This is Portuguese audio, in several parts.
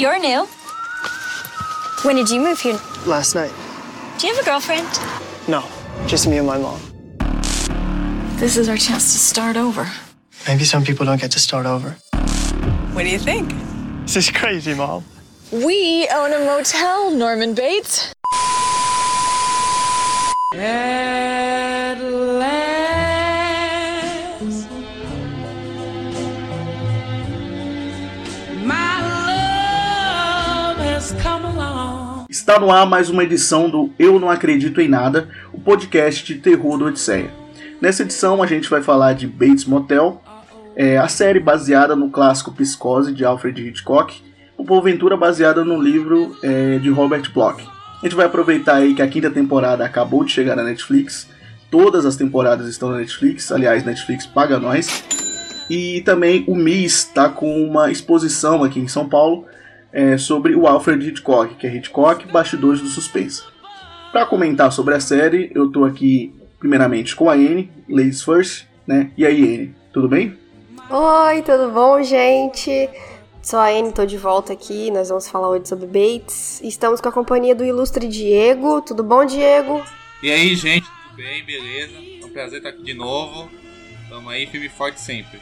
You're new. When did you move here? Last night. Do you have a girlfriend? No, just me and my mom. This is our chance to start over. Maybe some people don't get to start over. What do you think? This is crazy, Mom. We own a motel, Norman Bates. Está no ar mais uma edição do Eu Não Acredito em Nada, o podcast de terror do Odisseia. Nessa edição a gente vai falar de Bates Motel, é, a série baseada no clássico Psicose de Alfred Hitchcock, o porventura baseada no livro é, de Robert Bloch. A gente vai aproveitar aí que a quinta temporada acabou de chegar na Netflix, todas as temporadas estão na Netflix, aliás, Netflix paga nós. E também o MIS está com uma exposição aqui em São Paulo é, sobre o Alfred Hitchcock, que é Hitchcock, Bastidores do Suspense. Para comentar sobre a série, eu tô aqui primeiramente com a Anne, Ladies First, né? E aí, Anne, tudo bem? Oi, tudo bom, gente? Sou a Anne, tô de volta aqui. Nós vamos falar hoje sobre Bates. Estamos com a companhia do ilustre Diego. Tudo bom, Diego? E aí, gente, tudo bem? Beleza? É um prazer estar aqui de novo. Tamo aí, filme forte sempre.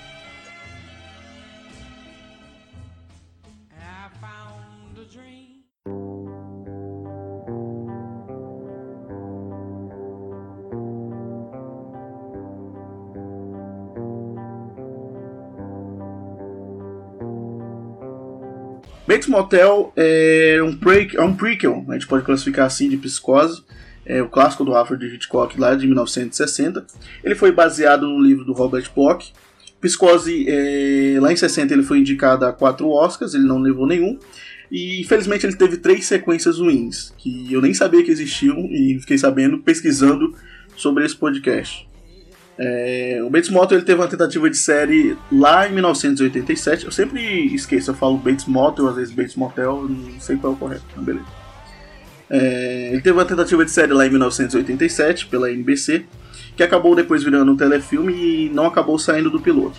Bates Motel é um, pre é um prequel, a gente pode classificar assim, de Psicose, é o clássico do Alfred Hitchcock lá de 1960. Ele foi baseado no livro do Robert Bloch. Psicose, é, lá em 60 ele foi indicado a quatro Oscars, ele não levou nenhum. E infelizmente ele teve três sequências ruins, que eu nem sabia que existiam e fiquei sabendo pesquisando sobre esse podcast. É, o Bates Motel ele teve uma tentativa de série lá em 1987. Eu sempre esqueço, eu falo Bates Motel, às vezes Bates Motel, não sei qual é o correto, mas beleza. É, ele teve uma tentativa de série lá em 1987 pela NBC, que acabou depois virando um telefilme e não acabou saindo do piloto.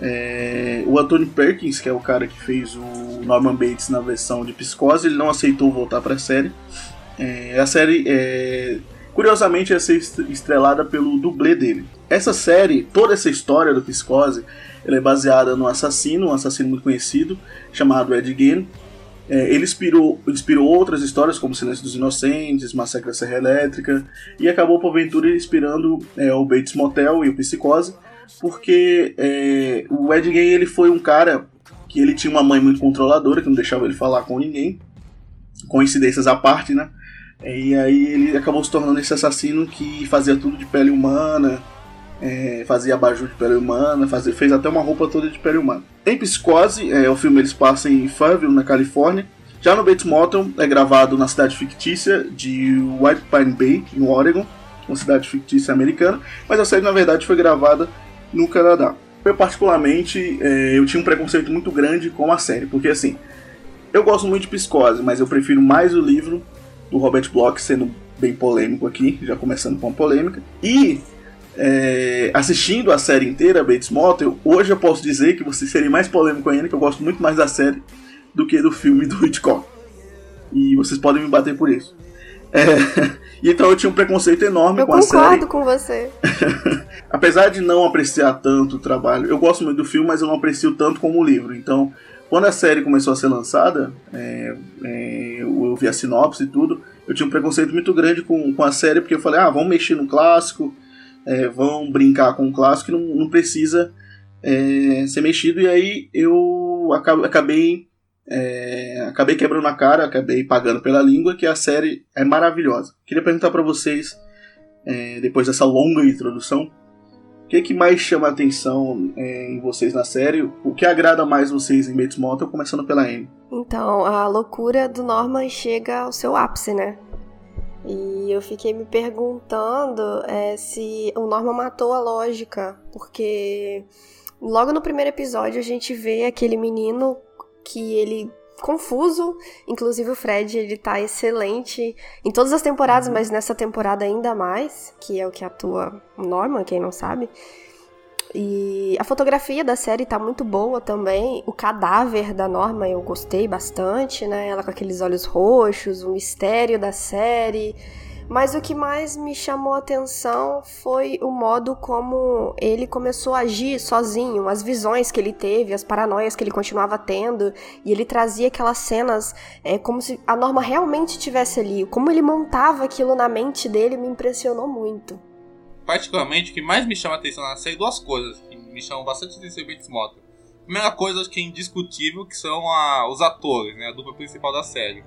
É, o Anthony Perkins, que é o cara que fez o Norman Bates na versão de Psicose, ele não aceitou voltar para a série. É, a série é, Curiosamente, ia ser estrelada pelo dublê dele. Essa série, toda essa história do Psicose, ela é baseada no assassino, um assassino muito conhecido, chamado Ed Gein. É, ele inspirou, inspirou outras histórias, como Silêncio dos Inocentes, Massacre da Serra Elétrica, e acabou, porventura, inspirando é, o Bates Motel e o Psicose, porque é, o Ed Gein ele foi um cara que ele tinha uma mãe muito controladora, que não deixava ele falar com ninguém, coincidências à parte, né? E aí ele acabou se tornando esse assassino que fazia tudo de pele humana, é, fazia abajur de pele humana, fazia, fez até uma roupa toda de pele humana. Em Psicose, é, o filme eles passam em Fairville, na Califórnia. Já no Bates Motel é gravado na cidade fictícia de White Pine Bay, no Oregon, uma cidade fictícia americana, mas a série na verdade foi gravada no Canadá. Eu particularmente, é, eu tinha um preconceito muito grande com a série, porque assim, eu gosto muito de Psicose, mas eu prefiro mais o livro do Robert Bloch, sendo bem polêmico aqui, já começando com a polêmica. E é, assistindo a série inteira, Bates Motel, hoje eu posso dizer que você seria mais polêmico ainda, que eu gosto muito mais da série do que do filme do Hitchcock. E vocês podem me bater por isso. É, então eu tinha um preconceito enorme eu com a série. Eu concordo com você. Apesar de não apreciar tanto o trabalho, eu gosto muito do filme, mas eu não aprecio tanto como o livro. Então quando a série começou a ser lançada, é, é, eu vi a sinopse e tudo, eu tinha um preconceito muito grande com, com a série, porque eu falei, ah, vamos mexer no clássico, é, vão brincar com o clássico, não, não precisa é, ser mexido, e aí eu acabei, é, acabei quebrando a cara, acabei pagando pela língua, que a série é maravilhosa. Queria perguntar para vocês, é, depois dessa longa introdução, o que, que mais chama a atenção é, em vocês na série? O que agrada mais vocês em Bates Motel, começando pela Anne? Então, a loucura do Norman chega ao seu ápice, né? E eu fiquei me perguntando é, se o Norman matou a lógica, porque logo no primeiro episódio a gente vê aquele menino que ele confuso. Inclusive o Fred, ele tá excelente em todas as temporadas, uhum. mas nessa temporada ainda mais, que é o que atua Norman, quem não sabe. E a fotografia da série tá muito boa também. O cadáver da Norma eu gostei bastante, né? Ela com aqueles olhos roxos, o mistério da série. Mas o que mais me chamou a atenção foi o modo como ele começou a agir sozinho, as visões que ele teve, as paranoias que ele continuava tendo, e ele trazia aquelas cenas é, como se a Norma realmente estivesse ali. Como ele montava aquilo na mente dele me impressionou muito. Particularmente, o que mais me chama a atenção na série, duas coisas que me chamam bastante atenção em Bates. Primeira coisa, acho que é indiscutível, que são a, os atores, né, a dupla principal da série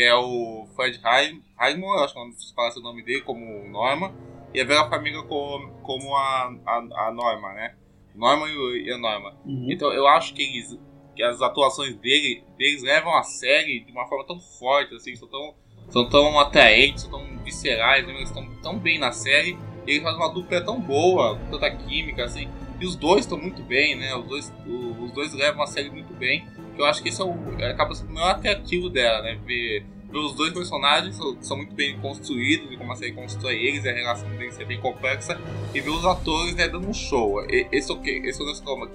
que é o Fred Heisman, acho que se fala o nome dele, como Norma, e a Vera Farmiga como, como a, a, a Norma, né? Norma e a Norma. Uhum. Então eu acho que, eles, que as atuações dele, deles levam a série de uma forma tão forte, assim, são tão, são tão atraentes, são tão viscerais, né? eles estão tão bem na série, e eles fazem uma dupla tão boa, tanta química, assim, e os dois estão muito bem, né? Os dois, os dois levam a série muito bem eu acho que esse é o, acaba sendo o maior atrativo dela, né? Ver, ver os dois personagens que são muito bem construídos e como a série constrói eles, a relação deles é bem complexa, e ver os atores né, dando um show. Esse, é esse é o que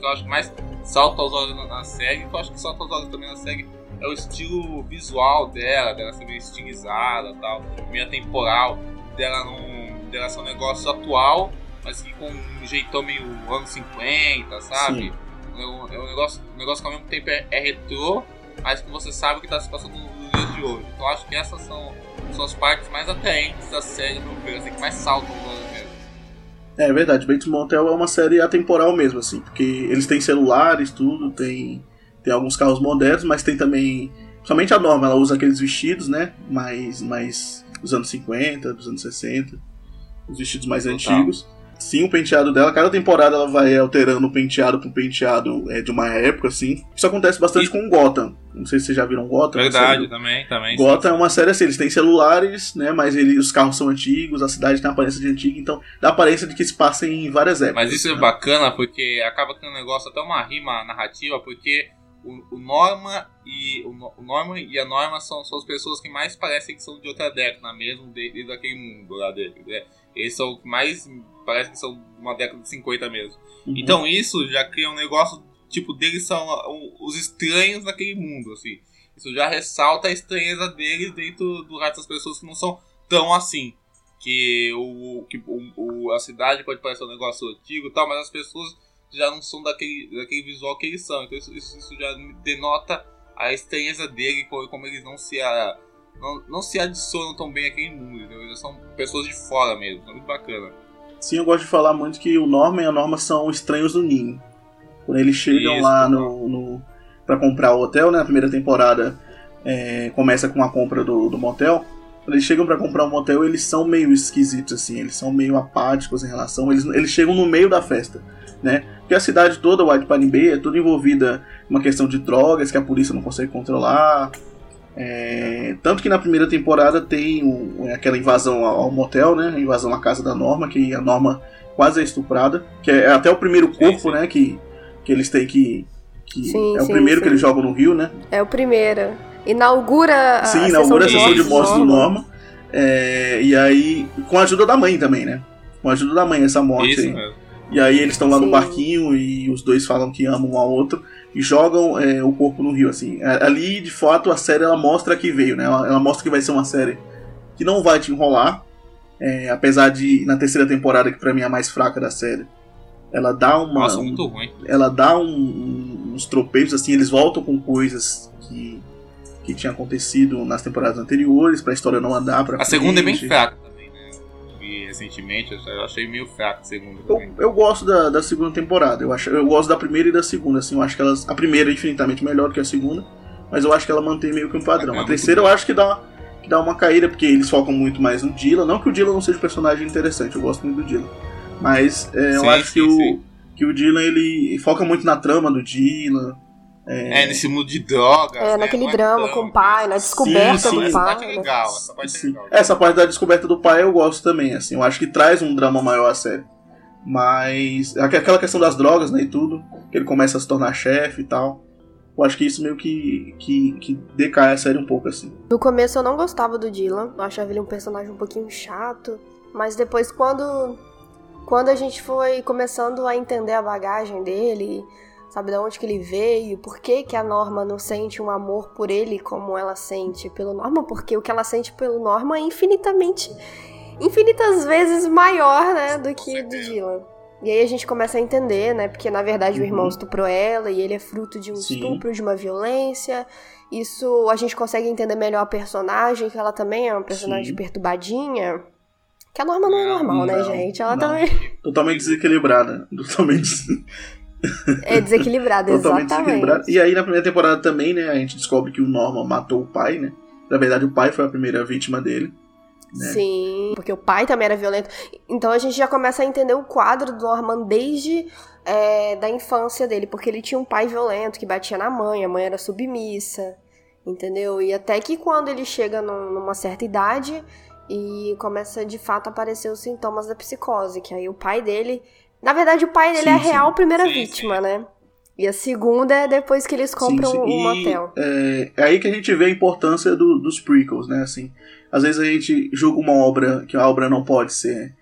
eu acho que mais salta aos olhos na, na série, que eu acho que salta aos olhos também na série é o estilo visual dela, dela ser meio estilizada tal, meio temporal, dela não. dela ser um negócio atual, mas que com um jeitão meio anos 50, sabe? Sim. É um, é um, negócio, um negócio que ao mesmo tempo é, é retrô, mas que você sabe o que está se passando nos dias de hoje. Então acho que essas são, são as partes mais atraentes da série do ver, assim, que mais saltam no mesmo. É verdade, Bates Motel é uma série atemporal mesmo, assim, porque eles têm celulares, tudo, tem, tem alguns carros modernos, mas tem também. Somente a norma, ela usa aqueles vestidos, né? Mais, mais dos anos 50, dos anos 60, os vestidos mais Total. antigos. Sim, o penteado dela, cada temporada ela vai alterando o penteado com o penteado é, de uma época, assim. Isso acontece bastante e... com Gotham. Não sei se vocês já viram Gotham. Verdade, também, também. Gotham sim. é uma série assim, eles têm celulares, né? Mas ele, os carros são antigos, a cidade tem aparência de antiga, então dá aparência de que se passa em várias épocas. Mas isso é né? é bacana porque acaba tendo um negócio, até uma rima narrativa, porque o, o Norma e o, o Norman e a Norma são, são as pessoas que mais parecem que são de outra década mesmo, desde daquele mundo lá dele. Né? Eles são o que mais parece que são uma década de 50 mesmo. Uhum. Então isso já cria um negócio, tipo, deles são os estranhos daquele mundo, assim. Isso já ressalta a estranheza deles dentro do resto das pessoas que não são tão assim. Que, o, que o, o, a cidade pode parecer um negócio antigo e tal, mas as pessoas já não são daquele, daquele visual que eles são. Então isso, isso, isso já denota a estranheza dele, como, como eles não se, a, não, não se adicionam tão bem àquele mundo. Entendeu? Eles são pessoas de fora mesmo. É muito bacana. Sim, eu gosto de falar muito que o Norman e a Norma são estranhos do ninho. Quando eles chegam Isso, lá no, no para comprar o hotel, né? Na primeira temporada é, começa com a compra do, do motel. Quando eles chegam para comprar um motel, eles são meio esquisitos, assim. Eles são meio apáticos em relação. Eles, eles chegam no meio da festa, né? Porque a cidade toda, White Pine Bay, é toda envolvida em uma questão de drogas que a polícia não consegue controlar. É, tanto que na primeira temporada tem o, aquela invasão ao motel, né? A invasão à casa da Norma, que a Norma quase é estuprada. Que é até o primeiro corpo, sim, sim. né? Que, que eles têm que. que sim, é o primeiro que eles jogam no rio, né? É o primeiro. Inaugura a Sim, inaugura a sessão de morte do Norma. É, e aí, com a ajuda da mãe também, né? Com a ajuda da mãe, essa morte Isso aí. Mesmo. E aí eles estão lá no barquinho e os dois falam que amam um ao outro e jogam é, o corpo no rio, assim. Ali, de fato, a série ela mostra que veio, né? Ela, ela mostra que vai ser uma série que não vai te enrolar, é, apesar de na terceira temporada que para mim é a mais fraca da série, ela dá uma, Nossa, muito ruim. Ela dá um, um, uns tropeios, assim, eles voltam com coisas que que tinha acontecido nas temporadas anteriores para a história não andar para A segunda é bem fraca recentemente, eu achei meio fraco a segunda. Eu, eu, gosto da, da segunda temporada, eu, acho, eu gosto da primeira e da segunda, assim, eu acho que elas. A primeira é infinitamente melhor que a segunda, mas eu acho que ela mantém meio que um padrão. É, a terceira eu acho que dá, que dá uma caída, porque eles focam muito mais no Dylan. Não que o Dylan não seja um personagem interessante, eu gosto muito do Dylan. Mas é, sim, eu acho sim, que, o, que o Dylan ele foca muito na trama do Dylan. É... é, nesse mundo de drogas. É, né? naquele drama com o pai, na descoberta sim, sim. do pai. Essa parte é legal, essa parte é legal. Essa parte da descoberta do pai eu gosto também, assim. Eu acho que traz um drama maior a série. Mas aquela questão das drogas, né, e tudo, que ele começa a se tornar chefe e tal. Eu acho que isso meio que, que, que decai a série um pouco, assim. No começo eu não gostava do Dylan, eu achava ele um personagem um pouquinho chato. Mas depois, quando quando a gente foi começando a entender a bagagem dele, sabe de onde que ele veio, por que que a Norma não sente um amor por ele como ela sente pelo Norma, porque o que ela sente pelo Norma é infinitamente, infinitas vezes maior, né, do que do Dylan. E aí a gente começa a entender, né, porque na verdade o irmão Uhum. estuprou ela e ele é fruto de um Sim. estupro, de uma violência. Isso a gente consegue entender melhor a personagem, que ela também é uma personagem Sim. perturbadinha. Que a Norma não é Não, normal, né, não, gente? Ela não. também Totalmente desequilibrada. Totalmente, é desequilibrada, totalmente exatamente. desequilibrada. E aí na primeira temporada também, né, a gente descobre que o Norman matou o pai, né? Na verdade, o pai foi a primeira vítima dele. né? Sim, porque o pai também era violento. Então a gente já começa a entender o quadro do Norman desde é, da infância dele, porque ele tinha um pai violento que batia na mãe, a mãe era submissa, entendeu? E até que quando ele chega num- numa certa idade e começa de fato a aparecer os sintomas da psicose, que aí o pai dele. Na verdade, o pai dele Sim, é a sim. real primeira Sim, vítima, né? E a segunda é depois que eles compram Sim, sim. um motel. É, é aí que a gente vê a importância do- dos prequels, né? Assim, às vezes a gente julga uma obra que a obra não pode ser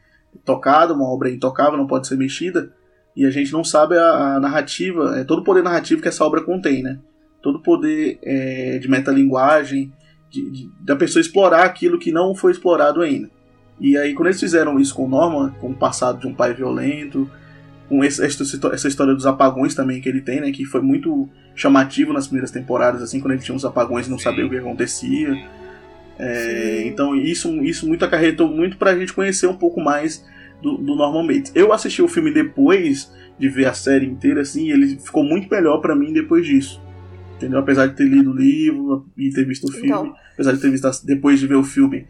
tocada, uma obra intocável, não pode ser mexida, e a gente não sabe a, a narrativa, é todo o poder narrativo que essa obra contém, né? Todo o poder é, de metalinguagem, de, de- da pessoa explorar aquilo que não foi explorado ainda. E aí, quando eles fizeram isso com o Norman, com o passado de um pai violento, com essa, história dos apagões também que ele tem, né? Que foi muito chamativo nas primeiras temporadas, assim, quando ele tinha uns apagões e não sabia o que acontecia. É, então isso, isso muito acarretou muito pra gente conhecer um pouco mais do, do Norman Bates. Eu assisti o filme depois de ver a série inteira, assim, e ele ficou muito melhor pra mim depois disso. Entendeu? Apesar de ter lido o livro e ter visto o filme, Então. apesar de ter visto depois de ver o filme,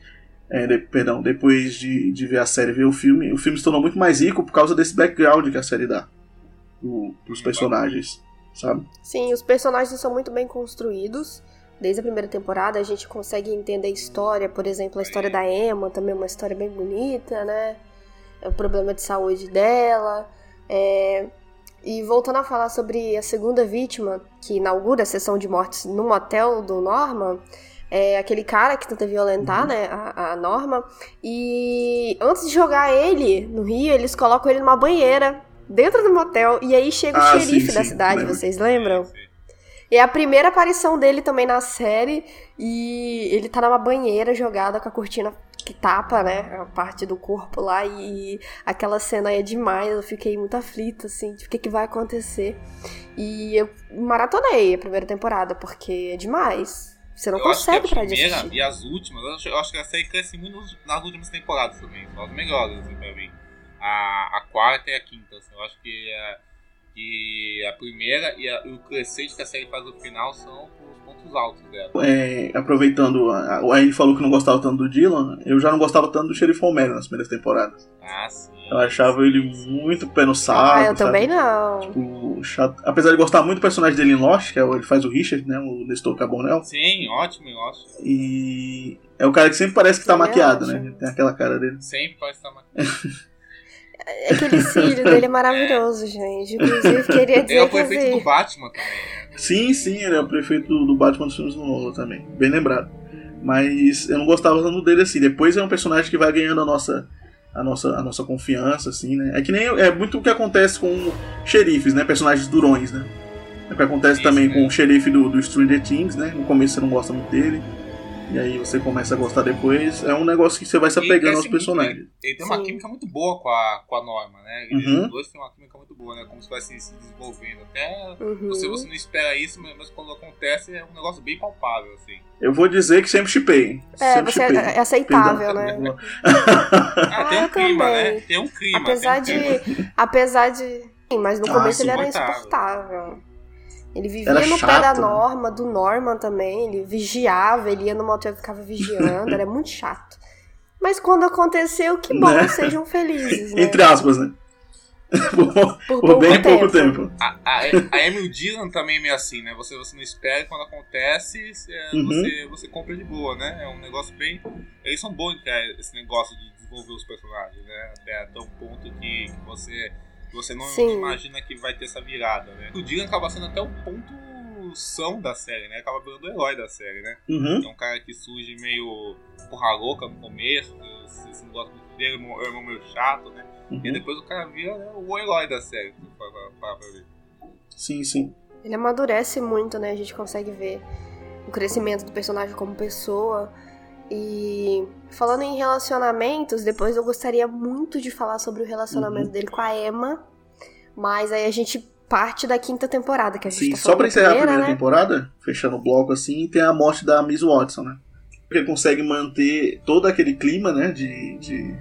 é, de- perdão, depois de, de ver a série e ver o filme, o filme se tornou muito mais rico por causa desse background que a série dá do, pros personagens, sabe? Sim, os personagens são muito bem construídos. Desde a primeira temporada a gente consegue entender a história, por exemplo, a história da Emma, também é uma história bem bonita, né? É o problema de saúde dela. é, E voltando a falar sobre a segunda vítima, que inaugura a sessão de mortes no motel do Norma, é aquele cara que tenta violentar, né, a, a Norma. E antes de jogar ele no rio, eles colocam ele numa banheira dentro do motel. E aí chega Ah, o xerife sim, da sim, cidade, lembro. vocês lembram? Sim. É a primeira aparição dele também na série e ele tá numa banheira jogada com a cortina que tapa, né, a parte do corpo lá e aquela cena é demais, eu fiquei muito aflita, assim, de o que, que vai acontecer. E eu maratonei a primeira temporada, porque é demais. Você não Eu que consegue a parar de primeira assistir. e as últimas, eu acho, eu acho que a série cresce muito nas últimas temporadas também. São as melhores, assim, pra mim. A, a quarta e a quinta, assim, eu acho que a, que a primeira e, a- e o crescente que a série faz no final são pontos altos dela. É, aproveitando, a, a Anne falou que não gostava tanto do Dylan, eu já não gostava tanto do Sheriff Homero nas primeiras temporadas. Ah, sim. Eu achava ele muito pé no saco. Ah, eu sabe? também não. Tipo, chato. Apesar de gostar muito do personagem dele em Lost, que é o, ele faz o Richard, né? O Nestor Cabonel. Sim, ótimo, ótimo. E é o cara que sempre parece que tá Ele é maquiado, né? Tem aquela cara dele. Sempre pode estar mais. Aquele cílio dele é maravilhoso, gente. Inclusive, queria Ele é dizer o prefeito do assim, Batman também. né? Sim, sim, ele é o prefeito do, do Batman dos filmes do Nolan também. Bem lembrado. Mas eu não gostava tanto dele assim. Depois é um personagem que vai ganhando a nossa. A nossa, a nossa confiança, assim, né? É que nem. É muito o que acontece com xerifes, né? Personagens durões, né? É o que acontece Isso, também né? com o xerife do, do Stranger Things, né? No começo você não gosta muito dele. E aí você começa a gostar depois. É um negócio que você vai se apegando cresce aos muito, personagens. né? Ele tem uma Sim. química muito boa com a, com a Norma, né? Eles Uhum. dois têm uma química muito boa, né? Como se vai se, se desenvolvendo. Até uhum. você, você não espera isso, mas mas quando acontece é um negócio bem palpável, assim. Eu vou dizer que sempre chipei. É, sempre você é aceitável, Perdão. né? Ah, tem Ah, um clima, também. né? Tem um clima. Apesar tem um clima. de. Apesar de. Sim, mas no Ah, começo ele era insuportável. Ele vivia Era no pé chato, da né? Norma, do Norman também. Ele vigiava, ele ia no motel e ficava vigiando. era muito chato. Mas quando aconteceu, que bom, Né? sejam felizes, né? Entre aspas, né? por, Por por bem tempo. pouco tempo. A, a, a Emily Dillon também é meio assim, né? Você, você não espera e quando acontece, é, Uhum. você, você compra de boa, né? É um negócio bem. Eles são bons cara, esse negócio de desenvolver os personagens, né? Até, até um ponto que, que você, você não Sim. imagina que vai ter essa virada, né? O Dillon acaba sendo até o ponto são da série, né? Acaba virando o herói da série, né? Uhum. É um cara que surge meio porra louca no começo, você, você não gosta muito dele, é um irmão meio chato, né? E depois o cara vira né, o herói da série. Pra, pra, pra, pra ver. Sim, sim. Ele amadurece muito, né? A gente consegue ver o crescimento do personagem como pessoa. E falando em relacionamentos, depois eu gostaria muito de falar sobre o relacionamento dele com a Emma. Mas aí a gente parte da quinta temporada, que a gente Sim, tá só pra encerrar a primeira, primeira né? temporada, fechando o bloco assim, tem a morte da Miss Watson, né? Ele consegue manter todo aquele clima, né, de, de,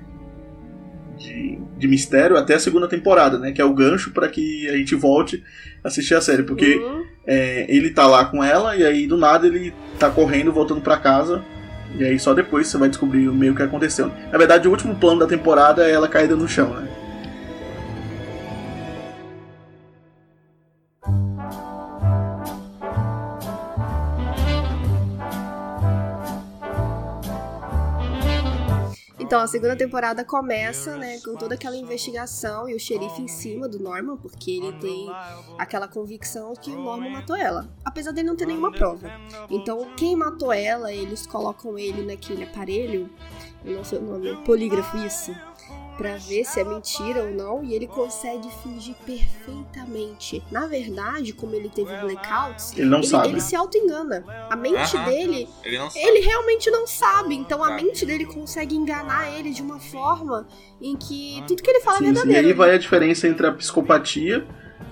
de, de mistério até a segunda temporada, né? Que é o gancho pra que a gente volte a assistir a série. Porque Uhum. é, ele tá lá com ela e aí do nada ele tá correndo, voltando pra casa. E aí só depois você vai descobrir o meio que aconteceu. Na verdade, o último plano da temporada é ela caída no chão, né? Então, a segunda temporada começa, né, com toda aquela investigação e o xerife em cima do Norman, porque ele tem aquela convicção que o Norman matou ela, apesar dele não ter nenhuma prova. Então, quem matou ela, eles colocam ele naquele aparelho, eu não sei o nome, polígrafo, isso, pra ver se é mentira ou não, e ele consegue fingir perfeitamente. Na verdade, como ele teve blackouts, Ele não ele, sabe. ele se auto-engana. A mente Aham. dele Ele ele realmente não sabe, então a Sabe. mente dele consegue enganar ele de uma forma em que tudo que ele fala é Sim, sim. E verdadeiro. aí vai a diferença entre a psicopatia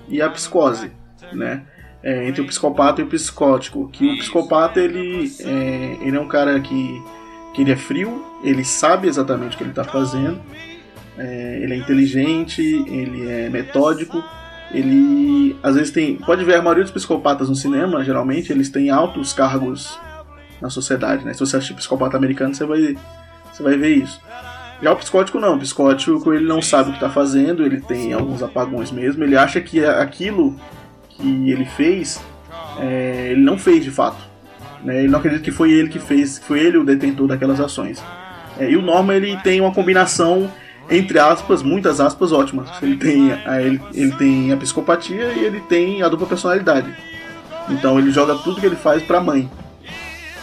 e a psicose, né? É, entre o psicopata e o psicótico. Que o psicopata, ele é, ele é um cara que, que ele é frio, ele sabe exatamente o que ele está fazendo, é, ele é inteligente, ele é metódico, ele às vezes tem... Pode ver a maioria dos psicopatas no cinema, geralmente, eles têm altos cargos na sociedade, né? Se você assistir psicopata americano, você vai, você vai ver isso. Já o psicótico não, o psicótico ele não sabe o que está fazendo, ele tem alguns apagões mesmo, ele acha que aquilo que ele fez, é, ele não fez de fato. Né? Ele não acredita que foi ele que fez, que foi ele o detentor daquelas ações. É, e o Norman ele tem uma combinação, entre aspas, muitas aspas, ótimas. Ele tem a, ele, ele tem a psicopatia e ele tem a dupla personalidade. Então ele joga tudo que ele faz pra mãe.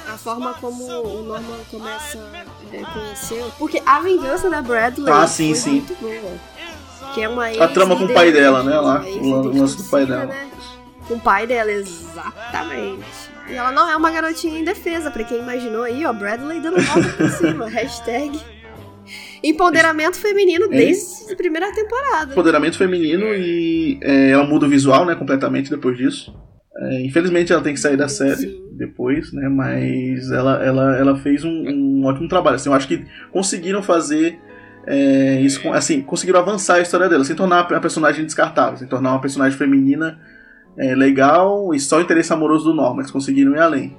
A forma como o Norman começa a conhecer. Porque a vingança da Bradley Ah, sim, sim. muito boa. Que é uma A trama com o pai dela, né, lá, o lance do pai dela. né? Com o pai dela, exatamente. E ela não é uma garotinha indefesa, pra quem imaginou aí, ó, Bradley dando volta por cima. Hashtag empoderamento feminino É desde a primeira temporada. empoderamento feminino e é, ela muda o visual, né, completamente depois disso. É, infelizmente ela tem que sair da série Sim. depois, né, mas ela, ela, ela fez um, um ótimo trabalho. Assim, eu acho que conseguiram fazer é, isso, assim, conseguiram avançar a história dela, sem tornar a personagem descartável, sem tornar uma personagem feminina é, legal e só o interesse amoroso do Norman. Eles conseguiram ir além.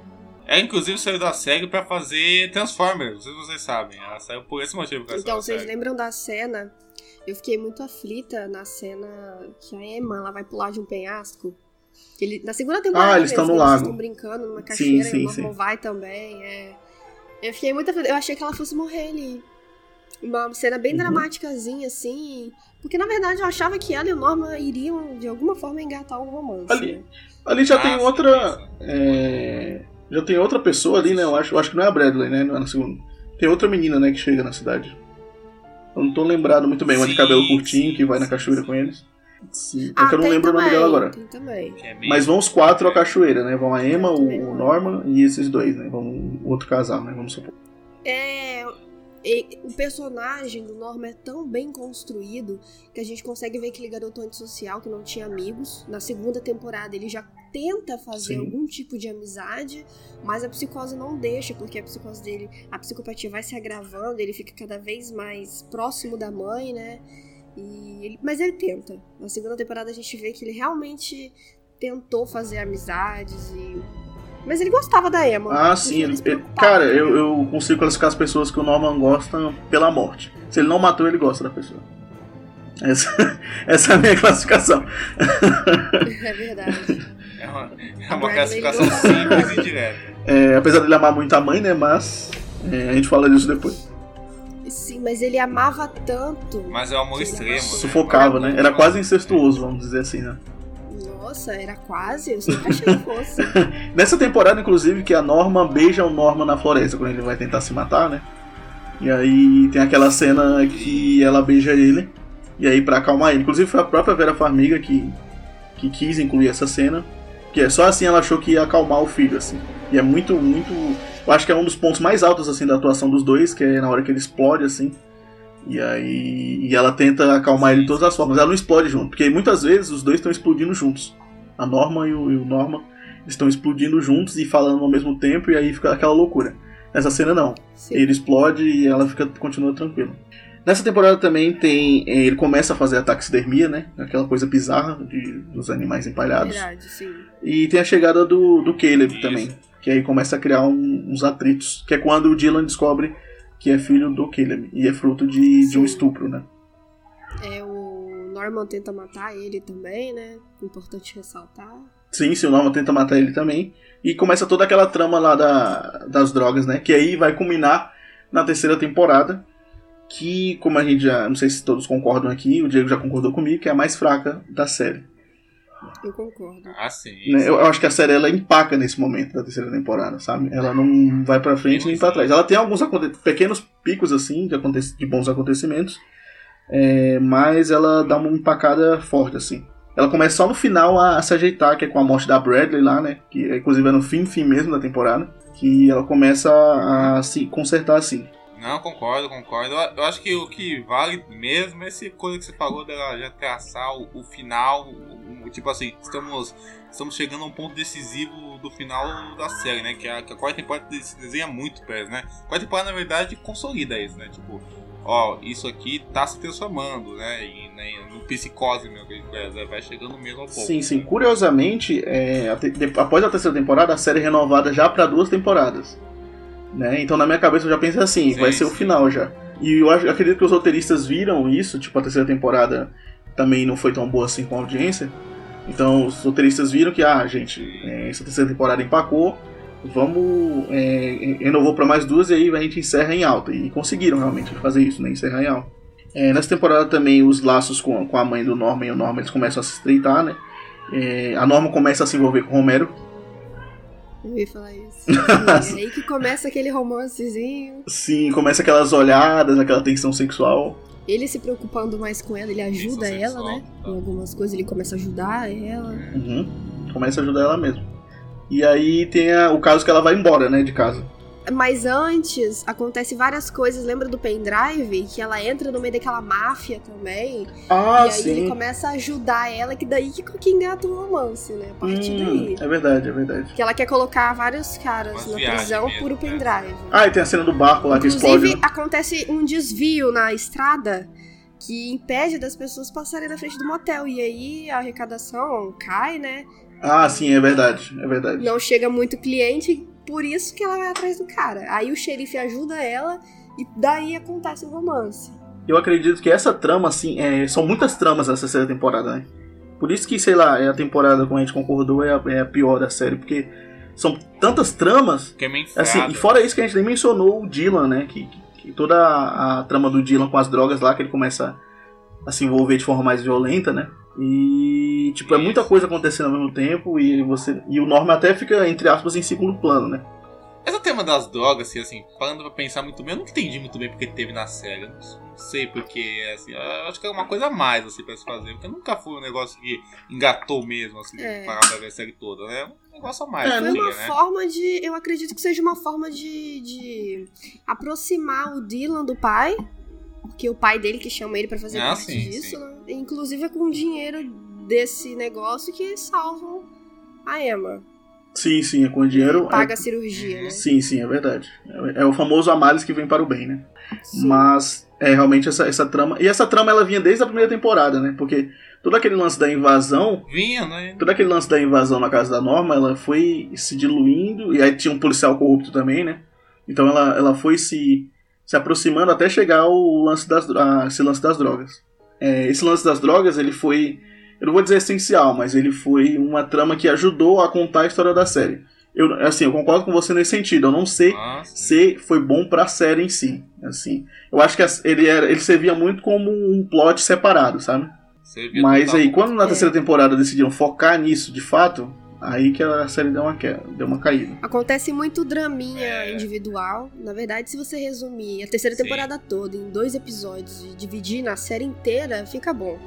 É, inclusive saiu da série pra fazer Transformers, não sei se vocês sabem. Ela saiu por esse motivo que ela Então, vocês lembram da cena? Eu fiquei muito aflita na cena que a Emma ela vai pular de um penhasco. Ele, na segunda temporada Ah, eles mesmo, estão no eles lago. estão brincando numa cachoeira sim, e o Norman sim. vai também. é. Eu fiquei muito aflita. Eu achei que ela fosse morrer ali. Uma cena bem Uhum. dramáticazinha, assim. Porque na verdade eu achava que ela e o Norman iriam de alguma forma engatar um romance. Ali. né? Ali já Ah, tem sim, outra. é, já tem outra pessoa ali, né? Eu acho, eu acho que não é a Bradley, né? Não é na segunda. Tem outra menina, né, que chega na cidade. Eu não tô lembrado muito bem, uma de cabelo curtinho sim, que vai na cachoeira sim. com eles. Sim. É Ah, que eu não tem lembro o nome também, dela agora. Também. Que é Mas vão os quatro à cachoeira, né? Vão a Emma, Também. o, o Norman e esses dois, né? Vão o outro casal, né? Vamos supor. É. e- o personagem do Norman é tão bem construído que a gente consegue ver aquele garoto antissocial que não tinha amigos. Na segunda temporada ele já tenta fazer Sim. algum tipo de amizade, mas a psicose não deixa, porque a psicose dele, a psicopatia vai se agravando, ele fica cada vez mais próximo da mãe, né? E ele- mas ele tenta. Na segunda temporada a gente vê que ele realmente tentou fazer amizades e. Mas ele gostava da Emma. Ah, sim. ele cara, eu, eu consigo classificar as pessoas que o Norman gosta pela morte. Se ele não matou, ele gosta da pessoa. Essa, essa é a minha classificação. É verdade. É uma, é uma classificação simples e direta. É, apesar dele amar muito a mãe, né? Mas é, a gente fala disso depois. Sim, mas ele amava tanto. Mas é um amor extremo. né? Sufocava, né? Era quase incestuoso, vamos dizer assim, né? Nossa, era quase. Eu sempre achei que fosse. Nessa temporada, inclusive, que a Norma beija o Norman na floresta quando ele vai tentar se matar, né? E aí tem aquela cena que ela beija ele E aí, pra acalmar ele. Inclusive, foi a própria Vera Farmiga que, que quis incluir essa cena. Que é só assim ela achou que ia acalmar o filho, assim. E é muito, muito. Eu acho que é um dos pontos mais altos, assim, da atuação dos dois, que é na hora que ele explode, assim. E aí. E ela tenta acalmar ele de todas as formas. Ela não explode junto, porque muitas vezes os dois estão explodindo juntos. A Norma e o, e o Norma estão explodindo juntos e falando ao mesmo tempo, e aí fica aquela loucura. Nessa cena não. Sim. Ele explode e ela fica continua tranquila. Nessa temporada também tem. eh, Ele começa a fazer a taxidermia, né? Aquela coisa bizarra de, dos animais empalhados. Verdade, sim. E tem a chegada do, do Caleb Isso. também. Que aí começa a criar um- uns atritos. Que é quando o Dylan descobre que é filho do Caleb. E é fruto de, de um estupro, né? É, o Norman tenta matar ele também, né? Importante ressaltar. Sim, sim, o Norman tenta matar ele também. E começa toda aquela trama lá da, das drogas, né? Que aí vai culminar na terceira temporada. Que, como a gente já. Não sei se todos concordam aqui, o Diego já concordou comigo, que é a mais fraca da série. Eu concordo. Ah, sim. né? Eu, eu acho que a série ela empaca nesse momento da terceira temporada, sabe? Ela não vai pra frente nem pra trás. Ela tem alguns pequenos picos assim de, aconte- de bons acontecimentos, é, mas ela dá uma empacada forte assim. Ela começa só no final a, a se ajeitar, que é com a morte da Bradley lá, né? Que é, inclusive é no fim, fim mesmo da temporada. Que ela começa a, a se consertar assim. Não, concordo, concordo. Eu, acho que o que vale mesmo é essa coisa que você falou dela já traçar o, o final. o- o- tipo assim, estamos, estamos chegando a um ponto decisivo do final da série, né? Que a, que a quarta temporada se desenha muito perto, né? A quarta temporada, na verdade, consolida isso, né? Tipo, ó, isso aqui tá se transformando, né? E né, no psicose, meu, que é, vai chegando mesmo ao pouco. Sim, sim. Curiosamente, é, após a terceira temporada, a série é renovada já pra duas temporadas. Né? Então na minha cabeça eu já pensei assim, Sim, vai ser o sim. final já. E eu acredito que os roteiristas viram isso, tipo, a terceira temporada também não foi tão boa assim com a audiência. Então os roteiristas viram que, ah, gente, é, essa terceira temporada empacou, vamos. É, renovou pra mais duas e aí a gente encerra em alta. E conseguiram realmente fazer isso, né? Encerrar em alta. É, nessa temporada também os laços com, com a mãe do Norman e o Norman eles começam a se estreitar, né? É, a Norma começa a se envolver com o Romero. Eu ia falar isso. Sim, é aí que começa aquele romancezinho. Sim, começa aquelas olhadas, aquela tensão sexual. Ele se preocupando mais com ela, ele ajuda Tensão ela, sexual, né? tá. Em algumas coisas ele começa a ajudar ela. Uhum. Começa a ajudar ela mesmo. E aí tem a- o caso que ela vai embora, né, de casa. Mas antes, acontece várias coisas. Lembra do pendrive? Que ela entra no meio daquela máfia também. Ah, e aí ele começa a ajudar ela, que daí que, que engata o romance, né? A partir Hum, daí. é verdade, é verdade. Que ela quer colocar vários caras Umas na prisão mesmo, por o né? pendrive. Ah, e tem a cena do barco lá que explode. Inclusive, né? acontece um desvio na estrada que impede das pessoas passarem na frente do motel. E aí a arrecadação cai, né? Ah, sim, é verdade, é verdade. Não chega muito cliente, por isso que ela vai atrás do cara. Aí o xerife ajuda ela e daí acontece o romance. Eu acredito que essa trama, assim, é, são muitas tramas essa terceira temporada, né? Por isso que, sei lá, é a temporada, como a gente concordou, é a, é a pior da série, porque são tantas tramas Que é Assim, e fora isso que a gente nem mencionou o Dylan, né? Que, que- que toda a, a trama do Dylan com as drogas lá, que ele começa a se envolver de forma mais violenta, né? E tipo, é muita coisa acontecendo ao mesmo tempo e você. E o Norman até fica, entre aspas, em segundo plano, né? Esse tema das drogas, assim, assim, parando pra pensar muito bem, eu nunca entendi muito bem porque teve na série. Eu não, sei porque, assim, eu acho que é uma coisa a mais, assim, pra se fazer. Porque nunca foi um negócio que engatou mesmo, assim, É. parar pra ver a série toda, né? Um negócio a mais. É, Foi tinha, uma né? forma de. Eu acredito que seja uma forma de, de aproximar o Dylan do pai. Porque o pai dele que chama ele pra fazer Ah, parte sim, disso, sim. né? E, Inclusive é com dinheiro desse negócio que salvam a Emma. Sim, sim, é com dinheiro. Paga é- a cirurgia, né? Sim, sim, é verdade. É, é o famoso amales que vem para o bem, né? Sim. Mas é realmente essa, essa trama. E essa trama ela vinha desde a primeira temporada, né? Porque todo aquele lance da invasão Vinha, né? todo aquele lance da invasão na casa da Norma, ela foi se diluindo, e aí tinha um policial corrupto também, né? Então ela, ela foi se, se aproximando até chegar ao lance das, a, esse lance das drogas. É, esse lance das drogas, ele foi, eu não vou dizer essencial, mas ele foi uma trama que ajudou a contar a história da série. Eu, assim, eu concordo com você nesse sentido, eu não sei Nossa. se foi bom pra série em si, assim. Eu acho que ele, era, ele servia muito como um plot separado, sabe? Você via Mas aí, quando na terceira temporada decidiram focar nisso de fato, Aí que a série deu uma, queda, deu uma caída. Acontece muito draminha É. individual. Na verdade, se você resumir a terceira Sim. temporada toda em dois episódios e dividir na série inteira, fica bom.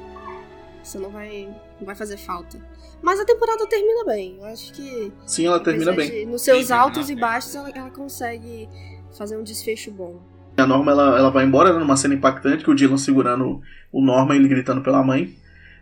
Você não vai, não vai fazer falta. Mas a temporada termina bem. Eu acho que. Sim, ela termina apesar bem. de- nos seus Sim, altos e baixos, ela, ela consegue fazer um desfecho bom. A Norma ela, ela vai embora né, numa cena impactante, que o Dylan segurando o Norman, ele gritando pela mãe.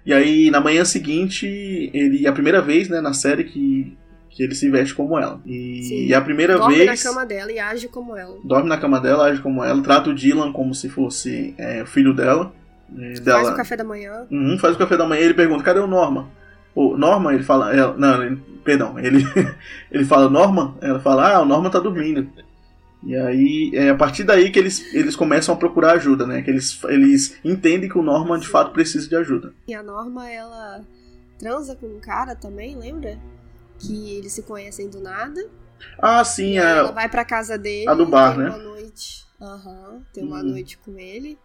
E aí, na manhã seguinte, ele é a primeira vez né, na série que, que ele se veste como ela. E, Sim. e a primeira Dorme vez. na cama dela e age como ela. Dorme na cama dela, age como ela, trata o Dylan como se fosse é, o filho dela. É, dela Faz o café da manhã. Uhum, faz o café da manhã e ele pergunta, cadê o Norma? O Norma, ele fala, ela- não, ele- perdão, ele, ele fala, Norma? Ela fala, ah, o Norma tá dormindo. E aí, é a partir daí que eles, eles começam a procurar ajuda, né? Que eles, eles entendem que o Norman de fato precisa de ajuda. E a Norma, ela transa com um cara também, lembra? Que eles se conhecem do nada. Ah, sim, E aí ela é, vai pra casa dele. a do bar, tem né? Uma noite. Aham, tem uma Hum. noite com ele.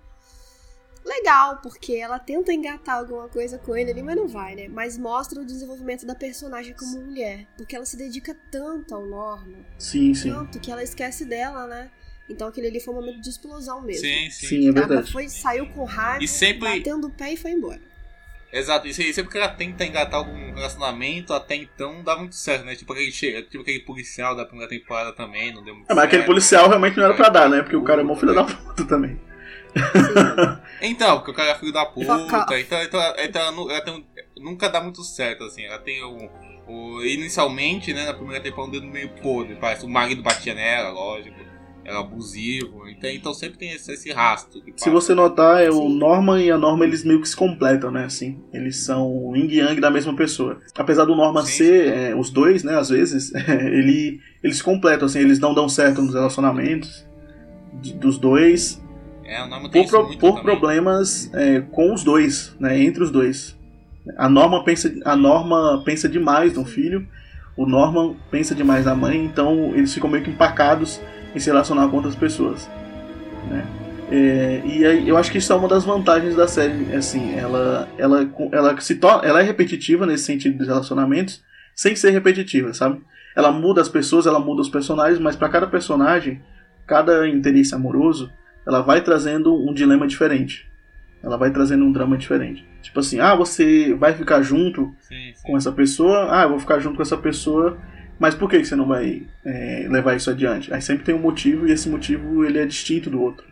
Legal, porque ela tenta engatar alguma coisa com ele ali, mas não vai, né? Mas mostra o desenvolvimento da personagem como mulher. Porque ela se dedica tanto ao Norma, sim, sim. tanto que ela esquece dela, né? Então aquele ali foi um momento de explosão mesmo. Sim, sim. Sim, é Ela verdade. foi, saiu com raiva, E sempre. batendo o pé e foi embora. Exato, isso aí, sempre que ela tenta engatar algum relacionamento, até então não dá muito certo, né? Tipo aquele, tipo aquele policial da primeira temporada também, não deu muito É, mas aquele certo. policial realmente não era pra dar, né? Porque o cara é mó filho da puta também. Sim. Então, porque o cara é filho da puta, então, então, então ela, ela tem nunca dá muito certo, assim. Ela tem o. o- inicialmente, né, na primeira temporada, um dedo meio podre. Parece o marido batia nela, lógico. Era abusivo. Então, então sempre tem esse, esse rastro. Se você notar, é o Sim. Norman e a Norma, eles meio que se completam, né? Assim, eles são o yin e yang da mesma pessoa. Apesar do Norman Sim. ser é, os dois, né? Às vezes, ele, eles se completam, assim, eles não dão certo nos relacionamentos de- dos dois É, o nome tem por, pro- por problemas é, com os dois, né? Entre os dois. A Norma pensa, a Norma pensa demais no filho, o Norman pensa demais na mãe, então eles ficam meio que empacados em se relacionar com outras pessoas. Né? É, e aí, eu acho que isso é uma das vantagens da série, assim, ela, ela, ela se torna, ela é repetitiva nesse sentido dos relacionamentos, sem ser repetitiva, sabe? Ela muda as pessoas, ela muda os personagens, mas para cada personagem, cada interesse amoroso, ela vai trazendo um dilema diferente. Ela vai trazendo um drama diferente. Tipo assim, ah, você vai ficar junto Sim, sim. com essa pessoa, ah, eu vou ficar junto com essa pessoa, mas por que você não vai é, levar isso adiante? Aí sempre tem um motivo e esse motivo ele é distinto do outro,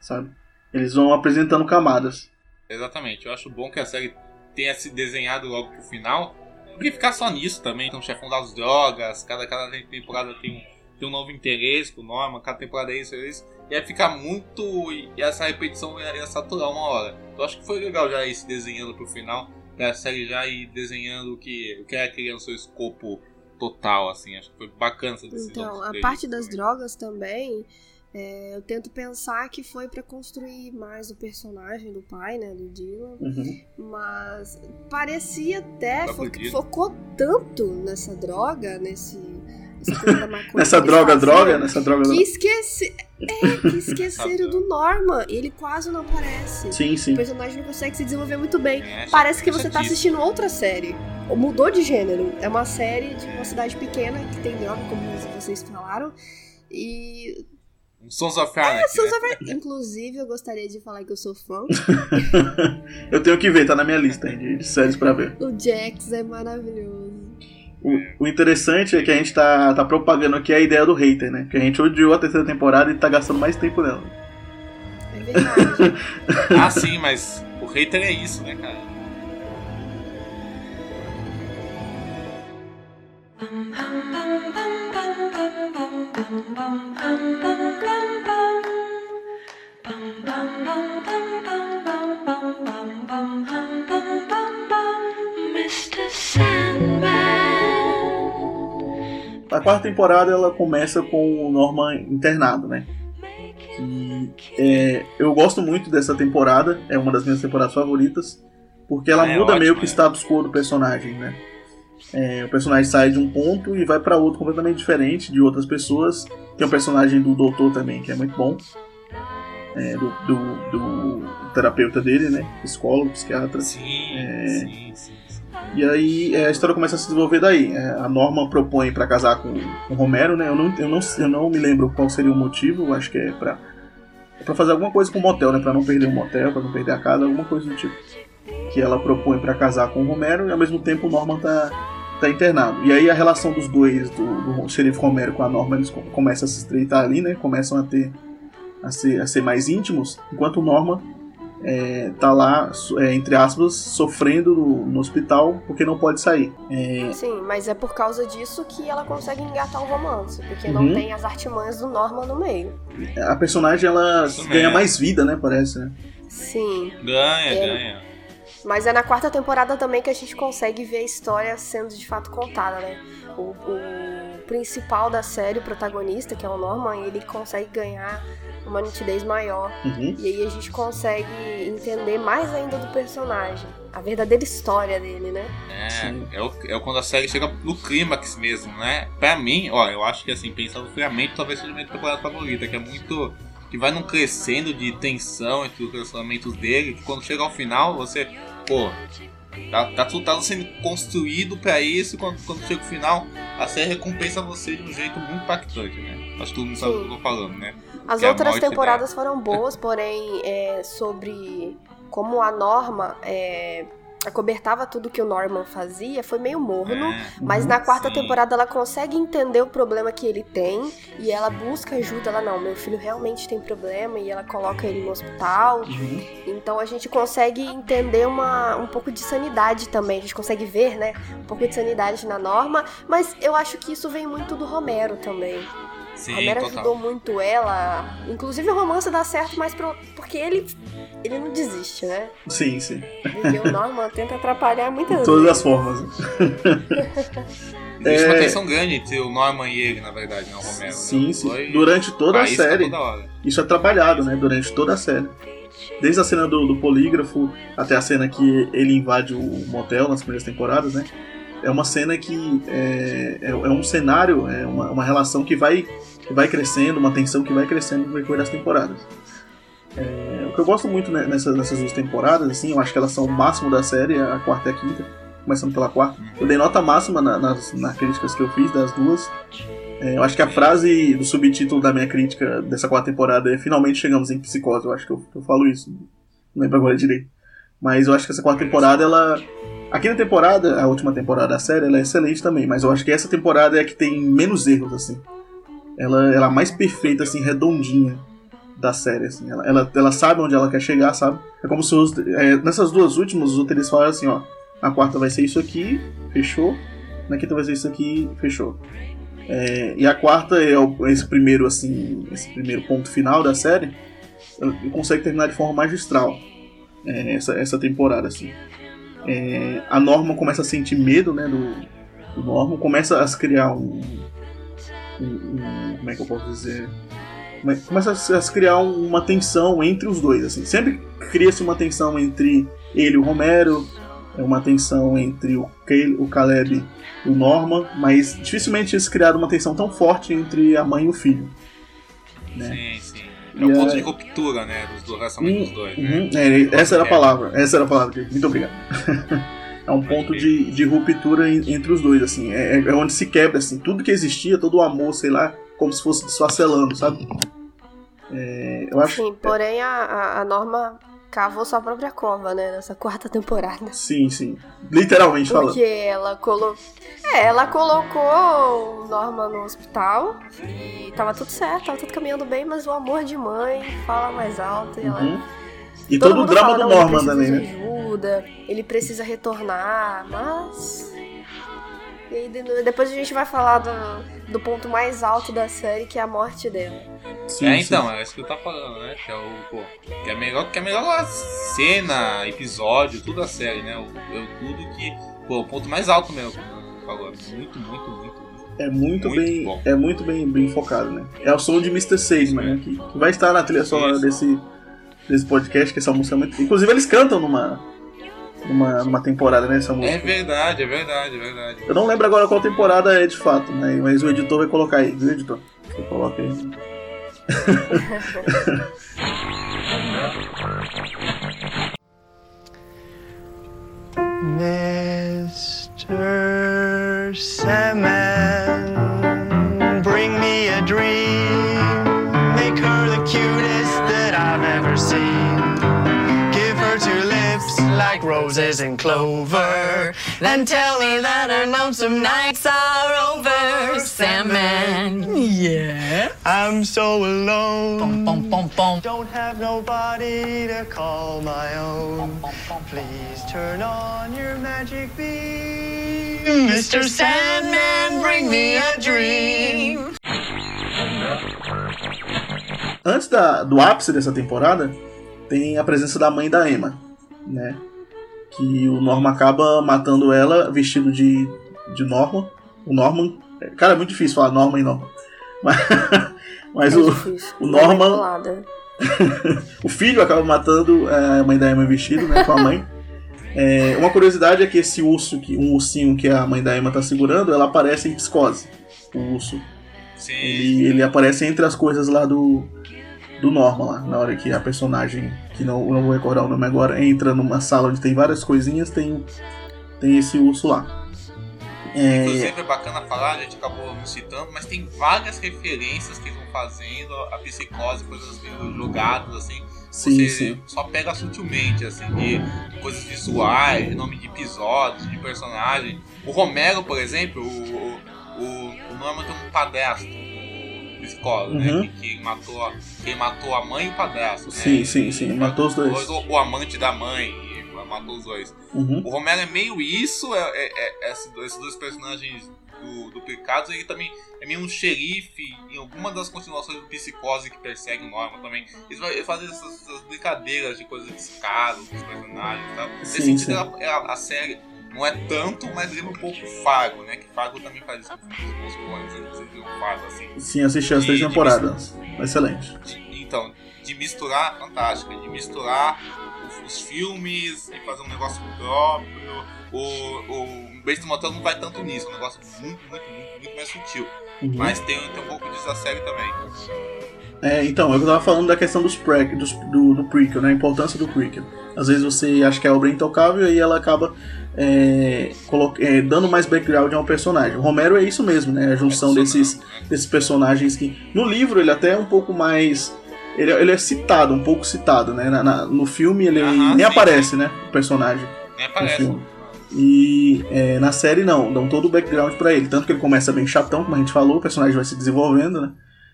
sabe? Eles vão apresentando camadas. Exatamente. Eu acho bom que a série tenha se desenhado logo pro final. Porque ficar só nisso também. Então, chefão das drogas, cada, cada temporada tem um, tem um novo interesse pro Norman, cada temporada é isso, é isso. Ia ficar muito. E essa repetição ia, ia saturar uma hora. Eu acho que foi legal já ir se desenhando pro final. Da série já ir desenhando o que, o que é criando seu escopo total, assim. Acho que foi bacana essa decisão. Então, a parte das também. drogas também, é, eu tento pensar que foi pra construir mais o personagem do pai, né, do Dylan. Uhum. Mas parecia até, fo- focou tanto nessa droga, nesse. Nessa droga, droga, nessa droga. Que esquece... É, que esqueceram do Norman. Ele quase não aparece. Sim, O sim. personagem não consegue se desenvolver muito bem. É, Parece que você tá assistindo outra série. Ou Mudou de gênero. É uma série de uma cidade pequena que tem droga, como vocês falaram. E. Sons of Anarchy, É, Sons né? of- Inclusive, eu gostaria de falar que eu sou fã. eu tenho que ver, tá na minha lista de, de séries pra ver. O Jax é maravilhoso. O, o interessante é que a gente tá, tá propagando aqui a ideia do hater, né? Que a gente odiou a terceira temporada e tá gastando mais tempo nela. É verdade. Ah, sim, mas o hater é isso, né, cara? Mr. Sandman. A quarta temporada ela começa com o Norman internado, né? E, é, eu gosto muito dessa temporada, é uma das minhas temporadas favoritas, porque ela É, muda meio ótima, que o é. status quo do personagem, né? É, o personagem sai de um ponto e vai pra outro completamente diferente de outras pessoas. Tem o personagem do doutor também, que é muito bom. É, do, do- do terapeuta dele, né? Psicólogo, psiquiatra. Sim, É. sim, sim, sim. E aí é, a história começa a se desenvolver daí. É, a Norma propõe pra casar com o Romero, né? Eu não, eu, não, eu não me lembro qual seria o motivo, acho que é pra, é pra fazer alguma coisa com o motel, né? Pra não perder o motel, pra não perder a casa, alguma coisa do tipo. Que ela propõe pra casar com o Romero e ao mesmo tempo o Norman tá, tá internado. E aí a relação dos dois, do, do xerife Romero com a Norma, eles com- começam a se estreitar ali, né? Começam a ter. A ser, a ser mais íntimos, enquanto o Norman é, tá lá, é, entre aspas, sofrendo no, no hospital porque não pode sair. É, Sim, mas é por causa disso que ela consegue engatar o romance, porque Uhum. não tem as artimanhas do Norman no meio. a personagem ela Isso ganha mesmo. mais vida, né? Parece, né? Sim. Ganha, É. ganha. Mas é na quarta temporada também que a gente consegue ver a história sendo de fato contada, né? O, o principal da série, o protagonista, que é o Norman, ele consegue ganhar uma nitidez maior. Uhum. E aí a gente consegue entender mais ainda do personagem. A verdadeira história dele, né? É, é, o, é quando a série chega no clímax mesmo, né? Pra mim, ó, eu acho que assim, pensando friamente, talvez seja a minha temporada favorita, que é muito. que vai num crescendo de tensão entre os relacionamentos dele, que quando chega ao final, você. pô. Tá, tá tudo tá sendo construído pra isso, e quando, quando chega o final, a série recompensa você de um jeito muito impactante, né? Acho que todo mundo sabe o que eu tô falando, né? As Que é outras temporadas foram boas, porém, é, sobre como a Norma é, acobertava tudo que o Norman fazia, foi meio morno. É, Mas na quarta sim. temporada ela consegue entender o problema que ele tem e ela busca ajuda. Ela, não, meu filho realmente tem problema e ela coloca ele no hospital. Uhum. Então a gente consegue entender uma, um pouco de sanidade também. A gente consegue ver, né? Um pouco de sanidade na Norma. Mas eu acho que isso vem muito do Romero também. Sim, Romero total. ajudou muito ela. Inclusive o romance dá certo, mas pro- porque ele, ele não desiste, né? Sim, sim. Porque o Norman tenta atrapalhar muitas De todas vezes. as formas. Existe É. uma tensão grande entre o Norman e ele, na verdade, não o Romero. Sim, né? sim. Foi Durante toda a série. toda. Isso é trabalhado, né? Durante toda a série. Desde a cena do, do polígrafo até a cena que ele invade o motel nas primeiras temporadas, né? É uma cena que é, é, é um cenário, é uma, uma relação que vai, que vai crescendo, uma tensão que vai crescendo no decorrer das temporadas. É, o que eu gosto muito né, nessas, nessas duas temporadas, assim, eu acho que elas são o máximo da série, a quarta e a quinta, começando pela quarta. Eu dei nota máxima na, nas, nas críticas que eu fiz das duas. É, eu acho que a frase do subtítulo da minha crítica dessa quarta temporada é Finalmente chegamos em psicose. Eu acho que eu, eu falo isso. Não lembro agora direito. Mas eu acho que essa quarta temporada, ela. A quinta temporada, a última temporada da série, ela é excelente também. Mas eu acho que essa temporada é a que tem menos erros, assim. Ela, ela é a mais perfeita, assim, redondinha da série, assim. Ela, ela, ela sabe onde ela quer chegar, sabe? É como se os, é, nessas duas últimas, os roteiristas falaram assim, ó. Na quarta vai ser isso aqui, fechou. Na quinta vai ser isso aqui, fechou. É, e a quarta é esse primeiro assim, esse primeiro ponto final da série, ela consegue terminar de forma magistral é, essa, essa temporada assim. É, a Norma começa a sentir medo, né, do, do começa a se criar um, um- um- como é que eu posso dizer, Come- começa a se- criar um- uma tensão entre os dois assim. Sempre cria-se uma tensão entre ele e o Romero, é uma tensão entre o, Cal- o Caleb e o Norman, mas dificilmente eles criaram uma tensão tão forte entre a mãe e o filho. Né? Sim. É o ponto aí- de ruptura, né? Dos, do relacionamento dos dois, né? Uhum, é, essa era a palavra, essa era a palavra. Diego. Muito obrigado. é um ponto de, de ruptura en- entre os dois, assim. É, é onde se quebra, assim, tudo que existia, todo o amor, sei lá, como se fosse desfacelando, sabe? É, eu acho. Sim, porém a, a Norma cavou sua própria cova, né? Nessa quarta temporada. Sim, sim. Literalmente falando. Porque ela colocou. É, ela colocou o Norma no hospital e tava tudo certo, tava tudo caminhando bem, mas o amor de mãe fala mais alto e ela. Uhum. E todo, o mundo drama fala, do "Não, ele Norman precisa também, né? ajuda, ele precisa retornar, mas. E aí, depois a gente vai falar do, do ponto mais alto da série, que é a morte dela. Sim, é, sim. então, é isso que eu tava falando, né? Que é o, pô, que é melhor, que é melhor cena, episódio, tudo da série, né? O, é tudo que, pô, o ponto mais alto mesmo, como eu falou. Muito, muito, muito, muito. É muito, Muito bem, bom. é muito bem, bem focado, né? É o som de Mr. Sandman, né? Que, que vai estar na trilha sonora desse, desse podcast, que essa música é muito... Inclusive eles cantam numa, numa, numa temporada, né? Essa É música. verdade, é verdade, é verdade. Eu não lembro agora qual temporada é de fato, né? Mas o editor vai colocar aí, viu, editor? Você coloca aí. Mr. Mr. Sandman, roses and clover. Then tell me that her lonesome nights are over, Sandman. Yeah. I'm so alone. Bum, bum, bum. Don't have nobody to call my own. Please turn on your magic beam. Mr. Sandman, bring me a dream. Antes da- do ápice dessa temporada, tem a presença da mãe da Emma, né? Que o Norman acaba matando ela vestido de, de Norman. O Norman. Cara, é muito difícil falar Norman e Norman. Mas, mas É o, o Norman- Manipulada. o filho acaba matando é, a mãe da Emma vestido, né? Com a mãe. É, uma curiosidade é que esse urso, que, um ursinho que a mãe da Emma tá segurando, ela aparece em psicose. O urso. Sim. Ele, ele aparece entre as coisas lá do, do Norman, lá, na hora que a personagem, que não, não vou recordar o nome agora, entra numa sala onde tem várias coisinhas, tem, tem esse urso lá. É, Inclusive é bacana falar, a gente acabou não citando, mas tem várias referências que eles vão fazendo, a psicose, coisas assim, jogadas assim. Sim, você sim. só pega sutilmente, assim, de coisas visuais, de nome de episódios, de personagem. O Romero, por exemplo, o, o, o Norman tem um padrasto, psicólogo, Uhum. né? Que, que matou, a- que matou a mãe e o padrasto. Sim, né? sim, sim, matou os dois. O, o amante da mãe, matou os dois. uhum, O Romero é meio isso, é, é- é- esses, dois, personagens do, do Picados, ele também é meio um xerife em alguma das continuações do Psicose que persegue o Norman também. Eles, eles fazem essas, essas brincadeiras de coisas de escada dos personagens e tal. Nesse sentido, sim. a, a- a série não é tanto, mas lembra um pouco Fargo, né? Que Fargo também faz isso com os clones? Vocês viram Fargo assim. sim, assisti as três temporadas. Excelente. De- então, de misturar, fantástica, de misturar os, filmes e fazer um negócio próprio. O, o Bates Motel não vai tanto nisso, é um negócio muito, muito, muito, muito mais sutil. Uhum. Mas tem, tem um pouco disso da série também. É, então, eu tava falando da questão dos pre, dos, do, do prequel, né? A importância do prequel. Às vezes você acha que é obra intocável e aí ela acaba é, é, dando mais background a um personagem. O Romero é isso mesmo, né? A junção desses, desses personagens que. No livro ele até é um pouco mais. Ele, ele é citado, um pouco citado, né? Na- na- no filme ele Aham, nem sim, aparece, né? O personagem. Nem aparece. E é, na série não, dão todo o background pra ele. Tanto que ele começa bem chatão, como a gente falou, o personagem vai se desenvolvendo, né?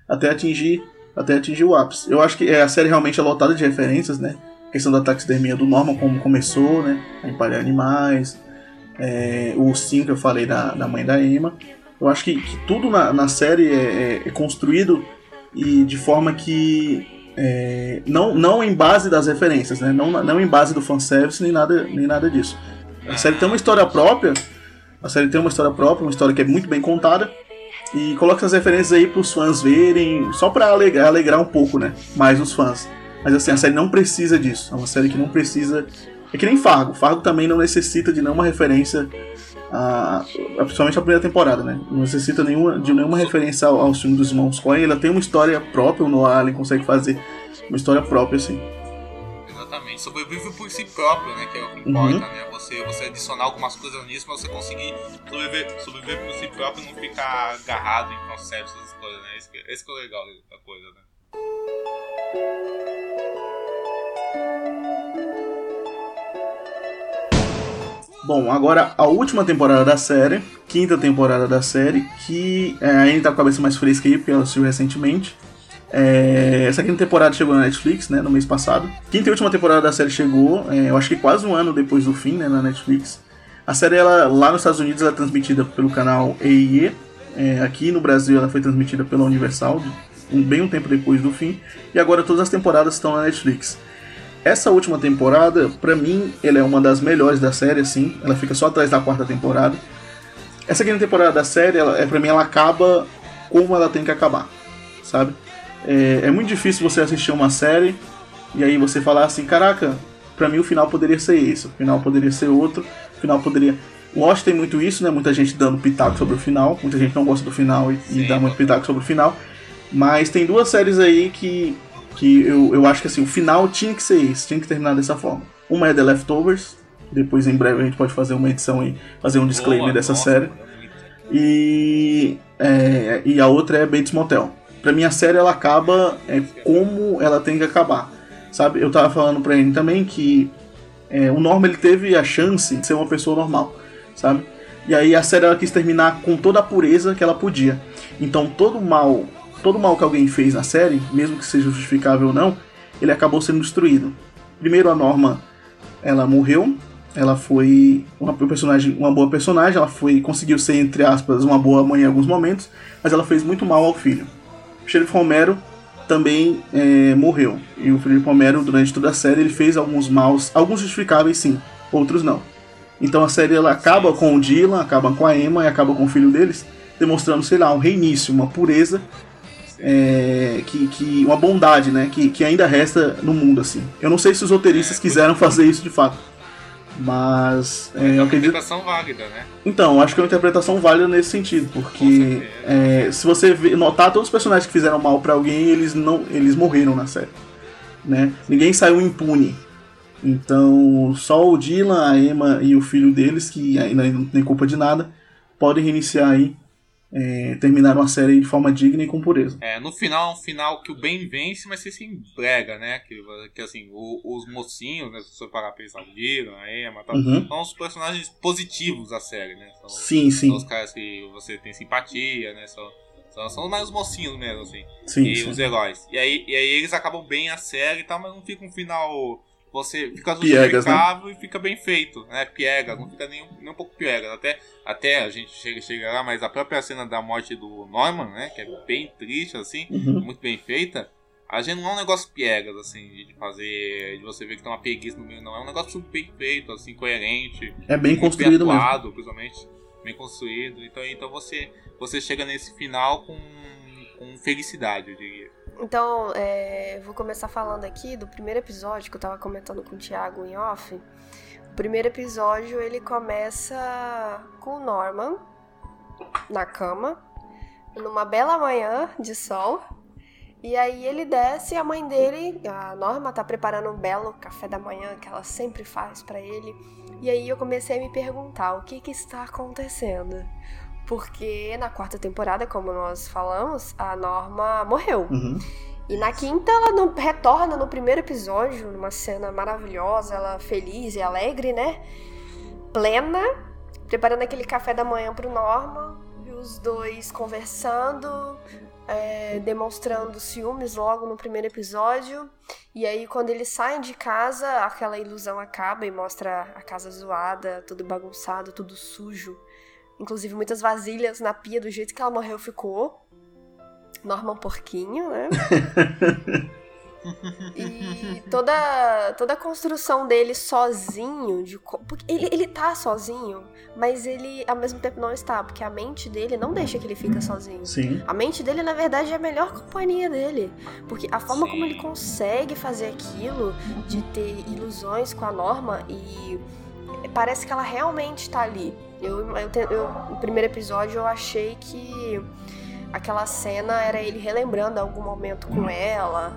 Até atingir, até atingir o ápice. Eu acho que é, a série realmente é lotada de referências, né? Questão da taxidermia do Norman, como começou, né? Empalhar animais, é, o ursinho que eu falei da, da mãe da Emma. Eu acho que, que tudo na, na série é, é- é construído e de forma que é, não, não em base das referências, né? Não, não em base do fanservice nem nada, nem nada disso. A série tem uma história própria. A série tem uma história própria, uma história que é muito bem contada. E coloca essas referências aí pros fãs verem, só pra alegrar, alegrar um pouco, né? Mais os fãs. Mas assim, a série não precisa disso. É uma série que não precisa. É que nem Fargo. Fargo também não necessita de nenhuma referência. A, principalmente a primeira temporada, né? Não necessita nenhuma, de nenhuma referência ao, aos filmes dos irmãos Coen. Ela tem uma história própria, o Noah Allen consegue fazer uma história própria, assim. Exatamente. Sobrevive por si próprio, né? Que é o que Uhum. importa, né? Você, você adicionar algumas coisas nisso, mas você conseguir sobreviver, sobreviver por si próprio e não ficar agarrado em conceitos, essas coisas, né? Esse que, esse que é o legal da coisa, né? Bom, agora a última temporada da série, quinta temporada da série, que é, ainda tá com a cabeça mais fresca aí, porque ela assistiu recentemente. É, essa quinta temporada chegou na Netflix, né, no mês passado. Quinta e última temporada da série chegou, é, eu acho que quase um ano depois do fim, né, na Netflix. A série, ela, lá nos Estados Unidos, ela é transmitida pelo canal EIE. É, aqui no Brasil, ela foi transmitida pela Universal, um, bem um tempo depois do fim. E agora todas as temporadas estão na Netflix. Essa última temporada, pra mim, ela é uma das melhores da série, assim. Ela fica só atrás da quarta temporada. Essa quinta temporada da série, ela, é, pra mim, ela acaba como ela tem que acabar, sabe? É, é muito difícil você assistir uma série e aí você falar assim, caraca, pra mim o final poderia ser esse, o final poderia ser outro, o final poderia... Lost tem muito isso, né? Muita gente dando pitaco sobre o final, muita gente não gosta do final e, e Sim, dá muito pitaco sobre o final. Mas tem duas séries aí que, que eu, eu acho que assim, o final tinha que ser esse, tinha que terminar dessa forma. Uma é The Leftovers, Depois, em breve, a gente pode fazer uma edição aí, fazer um disclaimer Boa, dessa nossa, série. é. E, é, e a outra é Bates Motel. Pra mim, a série ela acaba é, como ela tem que acabar. Sabe? Eu tava falando pra ele também que é, o Norman ele teve a chance de ser uma pessoa normal, sabe? E aí a série ela quis terminar com toda a pureza que ela podia. Então todo mal, todo mal que alguém fez na série, mesmo que seja justificável ou não, ele acabou sendo destruído. Primeiro a Norma, ela morreu, ela foi uma personagem, uma boa personagem, ela foi conseguiu ser entre aspas uma boa mãe em alguns momentos, mas ela fez muito mal ao filho. O Sheriff Romero também é, morreu. E o Felipe Romero, durante toda a série, ele fez alguns maus, alguns justificáveis sim, outros não. Então a série ela acaba com o Dylan, acaba com a Emma e acaba com o filho deles, demonstrando, sei lá, um reinício, uma pureza, é, que, que, uma bondade, né, que, que ainda resta no mundo, assim. Eu não sei se os roteiristas quiseram fazer isso de fato, mas é, eu acredito... Interpretação válida, né? Então, acho que é uma interpretação válida nesse sentido, porque é, se você notar todos os personagens que fizeram mal pra alguém, eles não, eles morreram na série, né? Ninguém saiu impune. Então, só o Dylan, a Emma e o filho deles, que ainda não tem culpa de nada, podem reiniciar aí, é, terminaram a série de forma digna e com pureza. É, no final é um final que o bem vence, mas você se embrega, né? Que, que assim, o- os mocinhos, né? Se você parar pra pensar, o Dylan, a Emma tal, Uhum. são os personagens positivos da série, né? São, Sim, sim, são os caras que você tem simpatia, né? São, são, são mais os mocinhos mesmo, assim. sim, e sim. os heróis. E aí, e aí eles acabam bem a série e tal, mas não fica um final. Você fica Piegas, né? justificável e fica bem feito, né? Piegas, não fica nem, um- nem um pouco piegas. Até, até a gente chega, chega lá, mas a própria cena da morte do Norman, né? Que é bem triste, assim, Uhum. muito bem feita. A gente não é um negócio piegas, assim, de fazer. de você ver que tem uma preguiça no meio, não. É um negócio super bem feito, assim, coerente. É bem construído bem mesmo. atuado, principalmente. Bem construído. Então, então você, você chega nesse final com, com felicidade, eu diria. Então, é, vou começar falando aqui do primeiro episódio que eu tava comentando com o Thiago em off. O primeiro episódio ele começa com o Norman na cama, numa bela manhã de sol. E aí ele desce e a mãe dele, a Norma, tá preparando um belo café da manhã que ela sempre faz pra ele. E aí eu comecei a me perguntar o que que está acontecendo. Porque na quarta temporada, como nós falamos, a Norma morreu. Uhum. E na quinta ela não- retorna no primeiro episódio, numa cena maravilhosa, ela feliz e alegre, né? Plena, preparando aquele café da manhã pro Norman, e os dois conversando, é, demonstrando ciúmes logo no primeiro episódio. E aí, quando eles saem de casa, aquela ilusão acaba e mostra a casa zoada, tudo bagunçado, tudo sujo. Inclusive muitas vasilhas na pia, do jeito que ela morreu ficou. Norman Porquinho, né? E toda, toda a construção dele sozinho, de, ele, ele tá sozinho, mas ele ao mesmo tempo não está, porque a mente dele não deixa que ele fica sozinho. Sim. A mente dele, na verdade, é a melhor companhia dele. Porque a forma como Sim. ele consegue fazer aquilo, de ter ilusões com a Norma e parece que ela realmente tá ali. Eu, eu, eu- no primeiro episódio eu achei que aquela cena era ele relembrando algum momento com ela,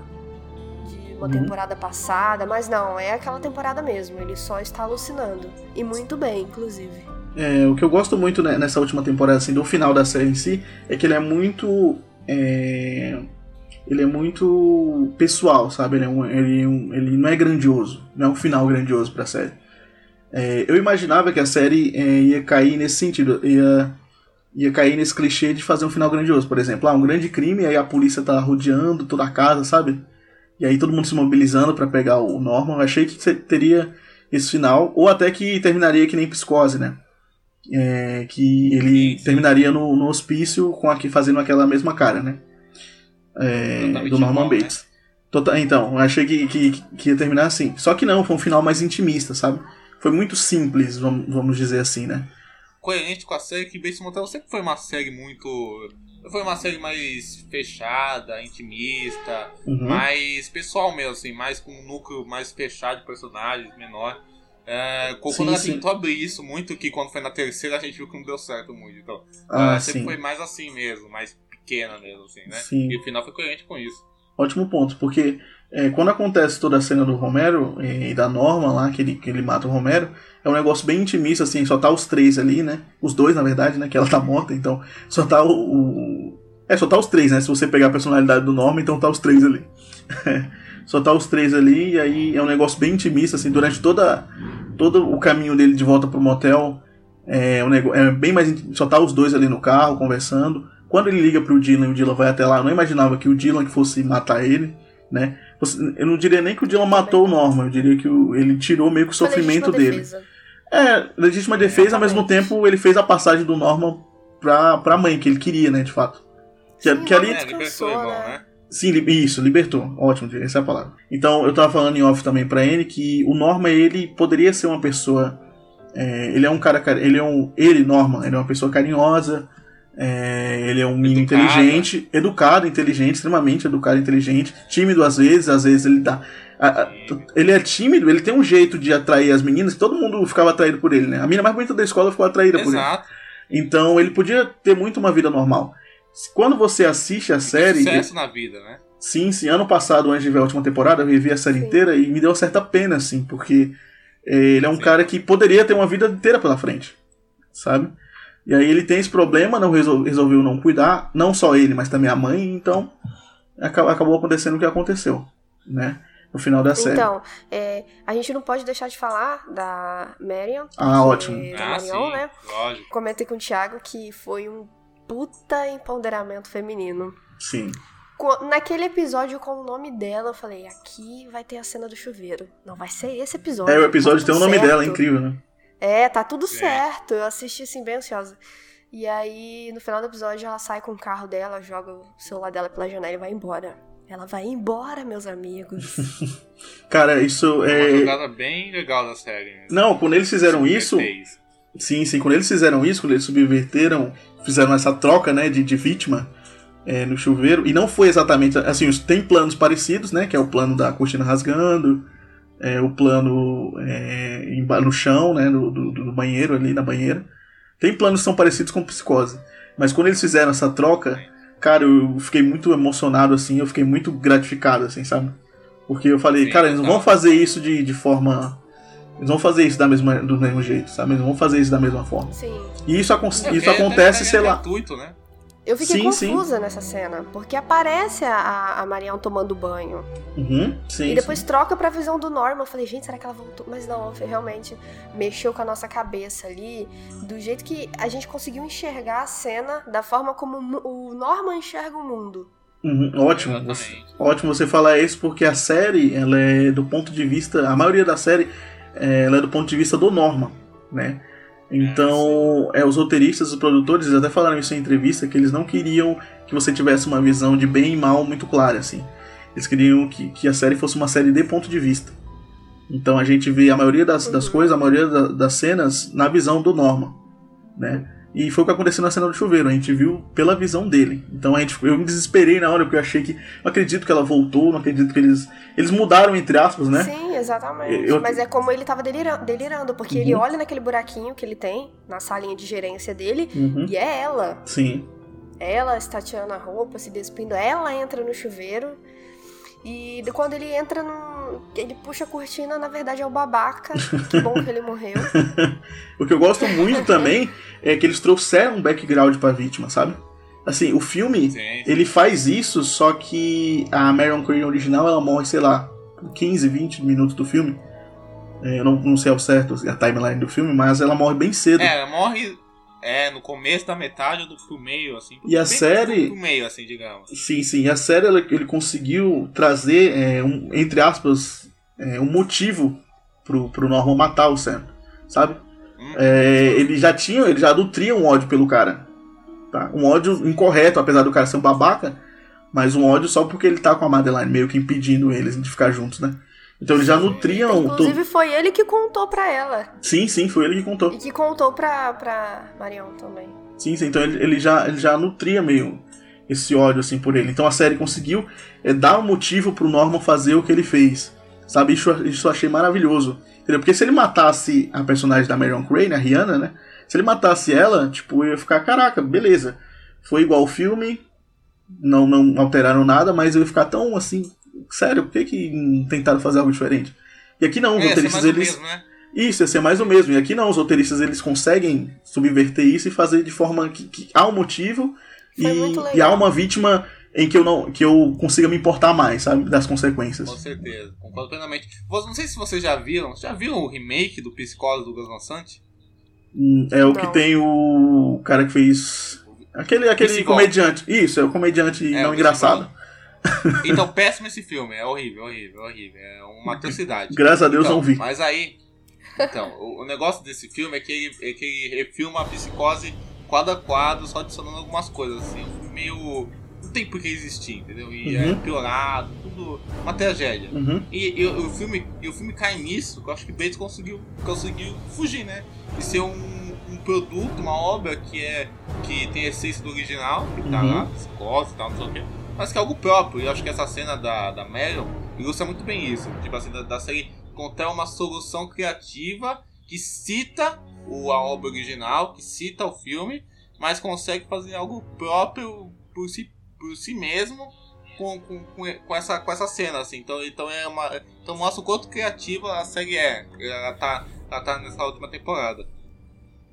de uma Uhum. temporada passada, mas não, é aquela temporada mesmo, ele só está alucinando. E muito bem, inclusive. É, o que eu gosto muito né, nessa última temporada, assim, do final da série em si, é que ele é muito. é, ele é muito pessoal, sabe? Ele, é um- ele, é um- ele não é grandioso, não é um final grandioso pra série. É, eu imaginava que a série é, ia cair nesse sentido, ia, ia cair nesse clichê de fazer um final grandioso. Por exemplo, ah, um grande crime, aí a polícia tá rodeando toda a casa, sabe? E aí todo mundo se mobilizando pra pegar o Norman. Eu achei que teria esse final, ou até que terminaria que nem Psicose, né? É, que ele terminaria no, no hospício com aqui fazendo aquela mesma cara, né? É, do Norman né? Bates. Tota- então, eu achei que, que, que ia terminar assim. Só que não, foi um final mais intimista, sabe? Foi muito simples, vamos, vamos dizer assim, né? Coerente com a série que Bates Motel sempre foi uma série muito. Foi uma série mais fechada, intimista, Uhum. mais pessoal mesmo, assim, mais com um núcleo mais fechado de personagens, menor. É, quando Sim, ela tentou abrir isso muito, que quando foi na terceira a gente viu que não deu certo muito. Então, Ah, ela sempre sim. foi mais assim mesmo, mais pequena mesmo, assim, né? Sim. E o final foi coerente com isso. Ótimo ponto, porque é, quando acontece toda a cena do Romero e da Norma lá, que ele, que ele mata o Romero, é um negócio bem intimista, assim, só tá os três ali, né? Os dois, na verdade, né? Que ela tá morta, então só tá o. o- é, só tá os três, né? Se você pegar a personalidade do Norma, então tá os três ali. só tá os três ali, e aí é um negócio bem intimista, assim, durante toda, todo o caminho dele de volta pro motel. É, um nego... é bem mais. Só tá os dois ali no carro conversando. Quando ele liga pro Dylan e o Dylan vai até lá, eu não imaginava que o Dylan que fosse matar ele, né? Eu não diria nem que o Dylan matou o Norman, eu diria que o- ele tirou meio que o sofrimento dele. defesa. É, legítima defesa, ao mesmo Exatamente. tempo ele fez a passagem do Norman pra, pra mãe, que ele queria, né, de fato. Que, Sim, que ali. É, Descansou, libertou né? né? Sim, li- isso, libertou. Ótimo, essa é a palavra. Então, eu tava falando em off também pra ele que o Norman, ele poderia ser uma pessoa. é, ele é um cara. Ele é um. Ele, Norman, ele é uma pessoa carinhosa. É, ele é um menino inteligente, educado, inteligente, extremamente educado, inteligente, tímido às vezes, às vezes ele dá. a- a- ele é tímido, ele tem um jeito de atrair as meninas, todo mundo ficava atraído por ele, né? A menina mais bonita da escola ficou atraída por ele. Exato. Então ele podia ter muito uma vida normal. Quando você assiste a série. Sucesso na vida, né? Sim, sim. Ano passado, antes de ver a última temporada, eu revi a série Sim. inteira e me deu uma certa pena, assim, porque eh, ele é um Sim. cara que poderia ter uma vida inteira pela frente, sabe? E aí ele tem esse problema, não resol- resolveu não cuidar, não só ele, mas também a mãe, então aca- acabou acontecendo o que aconteceu, né? No final da série. Então, é, a gente não pode deixar de falar da Marion. Ah, porque- ótimo. Da Ah, Marion, sim. né? Lógico. Comentei com o Thiago que foi um puta empoderamento feminino. Sim. Naquele episódio com o nome dela, eu falei, aqui vai ter a cena do chuveiro. Não vai ser esse episódio. É, o episódio tem o nome certo. dela, é incrível, né? É, tá tudo certo. Eu assisti assim, bem ansiosa. E aí, no final do episódio, ela sai com o carro dela, joga o celular dela pela janela e vai embora. Ela vai embora, meus amigos. Cara, isso É uma é. jogada bem legal da série. né? Não, quando eles fizeram isso. Sim, sim. Quando eles fizeram isso, quando eles subverteram, fizeram essa troca, né, de, de vítima é, no chuveiro, e não foi exatamente assim, os- tem planos parecidos, né, que é o plano da cortina rasgando, é, o plano é, emba- no chão, né, do, do, do banheiro ali na banheira. Tem planos que são parecidos com psicose, mas quando eles fizeram essa troca, cara, eu fiquei muito emocionado assim, eu fiquei muito gratificado assim, sabe? Porque eu falei, Sim, cara, eles não vão fazer isso de, de forma eles vão fazer isso da mesma, do mesmo jeito, sabe? Eles vão fazer isso da mesma forma. Sim. E isso, acon- É, isso porque acontece, é sei lá. gratuito, né? Eu fiquei Sim, sim. confusa nessa cena, porque aparece a, a Marion tomando banho. Uhum, sim, e depois sim. troca pra visão do Norman. Eu falei, gente, será que ela voltou? Mas não, realmente mexeu com a nossa cabeça ali, do jeito que a gente conseguiu enxergar a cena da forma como o Norman enxerga o mundo. Uhum, ótimo. Você, ótimo você falar isso, porque a série, ela é do ponto de vista. A maioria da série, é, ela é do ponto de vista do Norman, né? Então, é, os roteiristas, os produtores, eles até falaram isso em entrevista, que eles não queriam que você tivesse uma visão de bem e mal muito clara, assim. Eles queriam que, que a série fosse uma série de ponto de vista. Então a gente vê a maioria das, das Uhum. coisas, a maioria da- das cenas na visão do Norman, né? E foi o que aconteceu na cena do chuveiro, a gente viu pela visão dele. Então a gente, eu me desesperei na hora, porque eu achei que. Não acredito que ela voltou, não acredito que eles. Eles mudaram, entre aspas, né? Sim, exatamente. Eu- Mas é como ele tava delira- delirando, porque Uhum. ele olha naquele buraquinho que ele tem, na salinha de gerência dele, Uhum. e é ela. Sim. Ela está tirando a roupa, se despindo, ela entra no chuveiro. E quando ele entra no. Ele puxa a cortina, na verdade é o babaca. Que bom que ele morreu. O que eu gosto muito também é que eles trouxeram um background pra vítima, sabe? Assim, o filme, Sim, sim. ele faz isso, só que a Marion Crane original, ela morre, sei lá, com 15, 20 minutos do filme. É, eu não, não sei ao certo a timeline do filme, mas ela morre bem cedo. É, ela morre é, no começo da metade do pro meio, assim. E a série- Pro meio, assim, digamos. Sim, sim. E a série ela- ele conseguiu trazer, é, um, entre aspas, é, um motivo pro, pro Norman matar o Sam, sabe? Hum. É, ele já tinha, ele já nutria um ódio pelo cara. Tá? Um ódio incorreto, apesar do cara ser um babaca, mas um ódio só porque ele tá com a Madeline, meio que impedindo eles de ficar juntos, né? Então eles já nutriam. Inclusive foi ele que contou pra ela. Sim, sim, foi ele que contou. E que contou pra, pra Marion também. Sim, sim, então ele, ele já, ele já nutria meio esse ódio assim por ele. Então a série conseguiu é, dar um motivo pro Norman fazer o que ele fez. Sabe? Isso, isso eu achei maravilhoso. Entendeu? Porque se ele matasse a personagem da Marion Crane, a Rihanna, né? Se ele matasse ela, tipo, eu ia ficar, caraca, beleza. Foi igual o filme, não, não alteraram nada, mas eu ia ficar tão assim, sério, por que, que não tentaram fazer algo diferente? E aqui não, os É, roteiristas mais o eles. mesmo, né? Isso, ia ser mais o mesmo. E aqui não, os roteiristas eles conseguem subverter isso e fazer de forma que, que há um motivo e, e há uma vítima em que eu não que eu consiga me importar mais, sabe? Das consequências. Com certeza, concordo plenamente. Não sei se vocês já viram, já viram o remake do Psicose do Gus Van Sant? Hum, É o Não. que tem o cara que fez. Aquele, aquele Vaughn. comediante. Isso, é o comediante É, não o engraçado. Então, péssimo esse filme, é horrível, horrível, horrível. É uma atrocidade. Graças a Deus Então, não vi. Mas aí. Então, o, o negócio desse filme é que ele, é que ele refilma a psicose quadro a quadro, só adicionando algumas coisas, assim. Um filme meio. Não tem por que existir, entendeu? E é Uhum. piorado, tudo. Uma tragédia. Uhum. E, e o filme, e o filme cai nisso, que eu acho que Bates conseguiu, conseguiu fugir, né? De ser um, um produto, uma obra que é. que tem a essência do original, que tá Uhum. lá, psicose e tal, não sei o quê. Mas que é algo próprio. E eu acho que essa cena da, da Marion ilustra muito bem isso. Tipo assim, da, da série contar uma solução criativa que cita o, a obra original, que cita o filme, mas consegue fazer algo próprio por si, por si mesmo com, com, com, com essa, com essa cena, assim. Então, então, é uma, então mostra o quanto criativa a série é. Ela tá, ela tá nessa última temporada.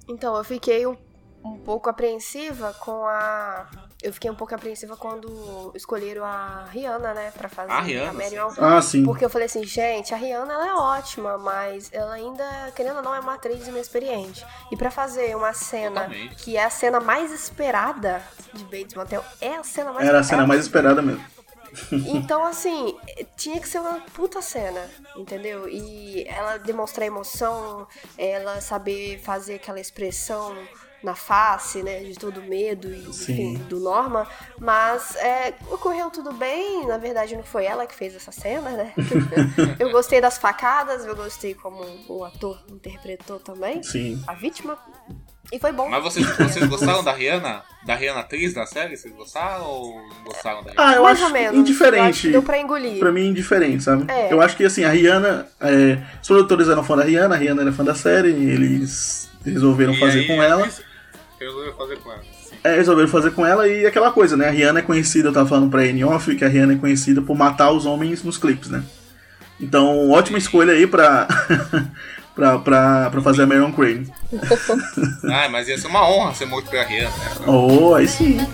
Então, eu fiquei um, um pouco apreensiva com a. Eu fiquei um pouco apreensiva quando escolheram a Rihanna, né, pra fazer A Rihanna, Marion. Ah, sim. Porque eu falei assim, gente, a Rihanna ela é ótima, mas ela ainda, querendo ou não, é uma atriz inexperiente. E pra fazer uma cena Totalmente. que é a cena mais esperada de Bates Motel, é a cena mais Era a cena mais esperada mesmo. Então, assim, tinha que ser uma puta cena, entendeu? E ela demonstrar emoção, ela saber fazer aquela expressão na face, né, de todo medo e enfim, do Norma, mas é, ocorreu tudo bem, na verdade não foi ela que fez essa cena, né? eu gostei das facadas, eu gostei como o ator interpretou também Sim. a vítima e foi bom. Mas vocês, vocês gostaram da Rihanna? Da Rihanna atriz da série? Vocês gostaram ou não gostaram da Rihanna? Ah, eu Mais acho ou menos. indiferente. Eu acho deu pra engolir. Pra mim, indiferente, sabe? É. Eu acho que assim, a Rihanna. É, os produtores eram fã da Rihanna, a Rihanna era fã da série, e eles resolveram E fazer aí, com ela. eles Resolveram fazer com ela. sim. É, resolveram fazer com ela e aquela coisa, né? A Rihanna é conhecida, eu tava falando pra Anne Off, que a Rihanna é conhecida por matar os homens nos clipes, né? Então, ótima escolha aí pra, pra, pra, pra fazer a Marion Crane. Ah, mas ia ser uma honra ser morto pela Rihanna. Né? Oh, aí sim.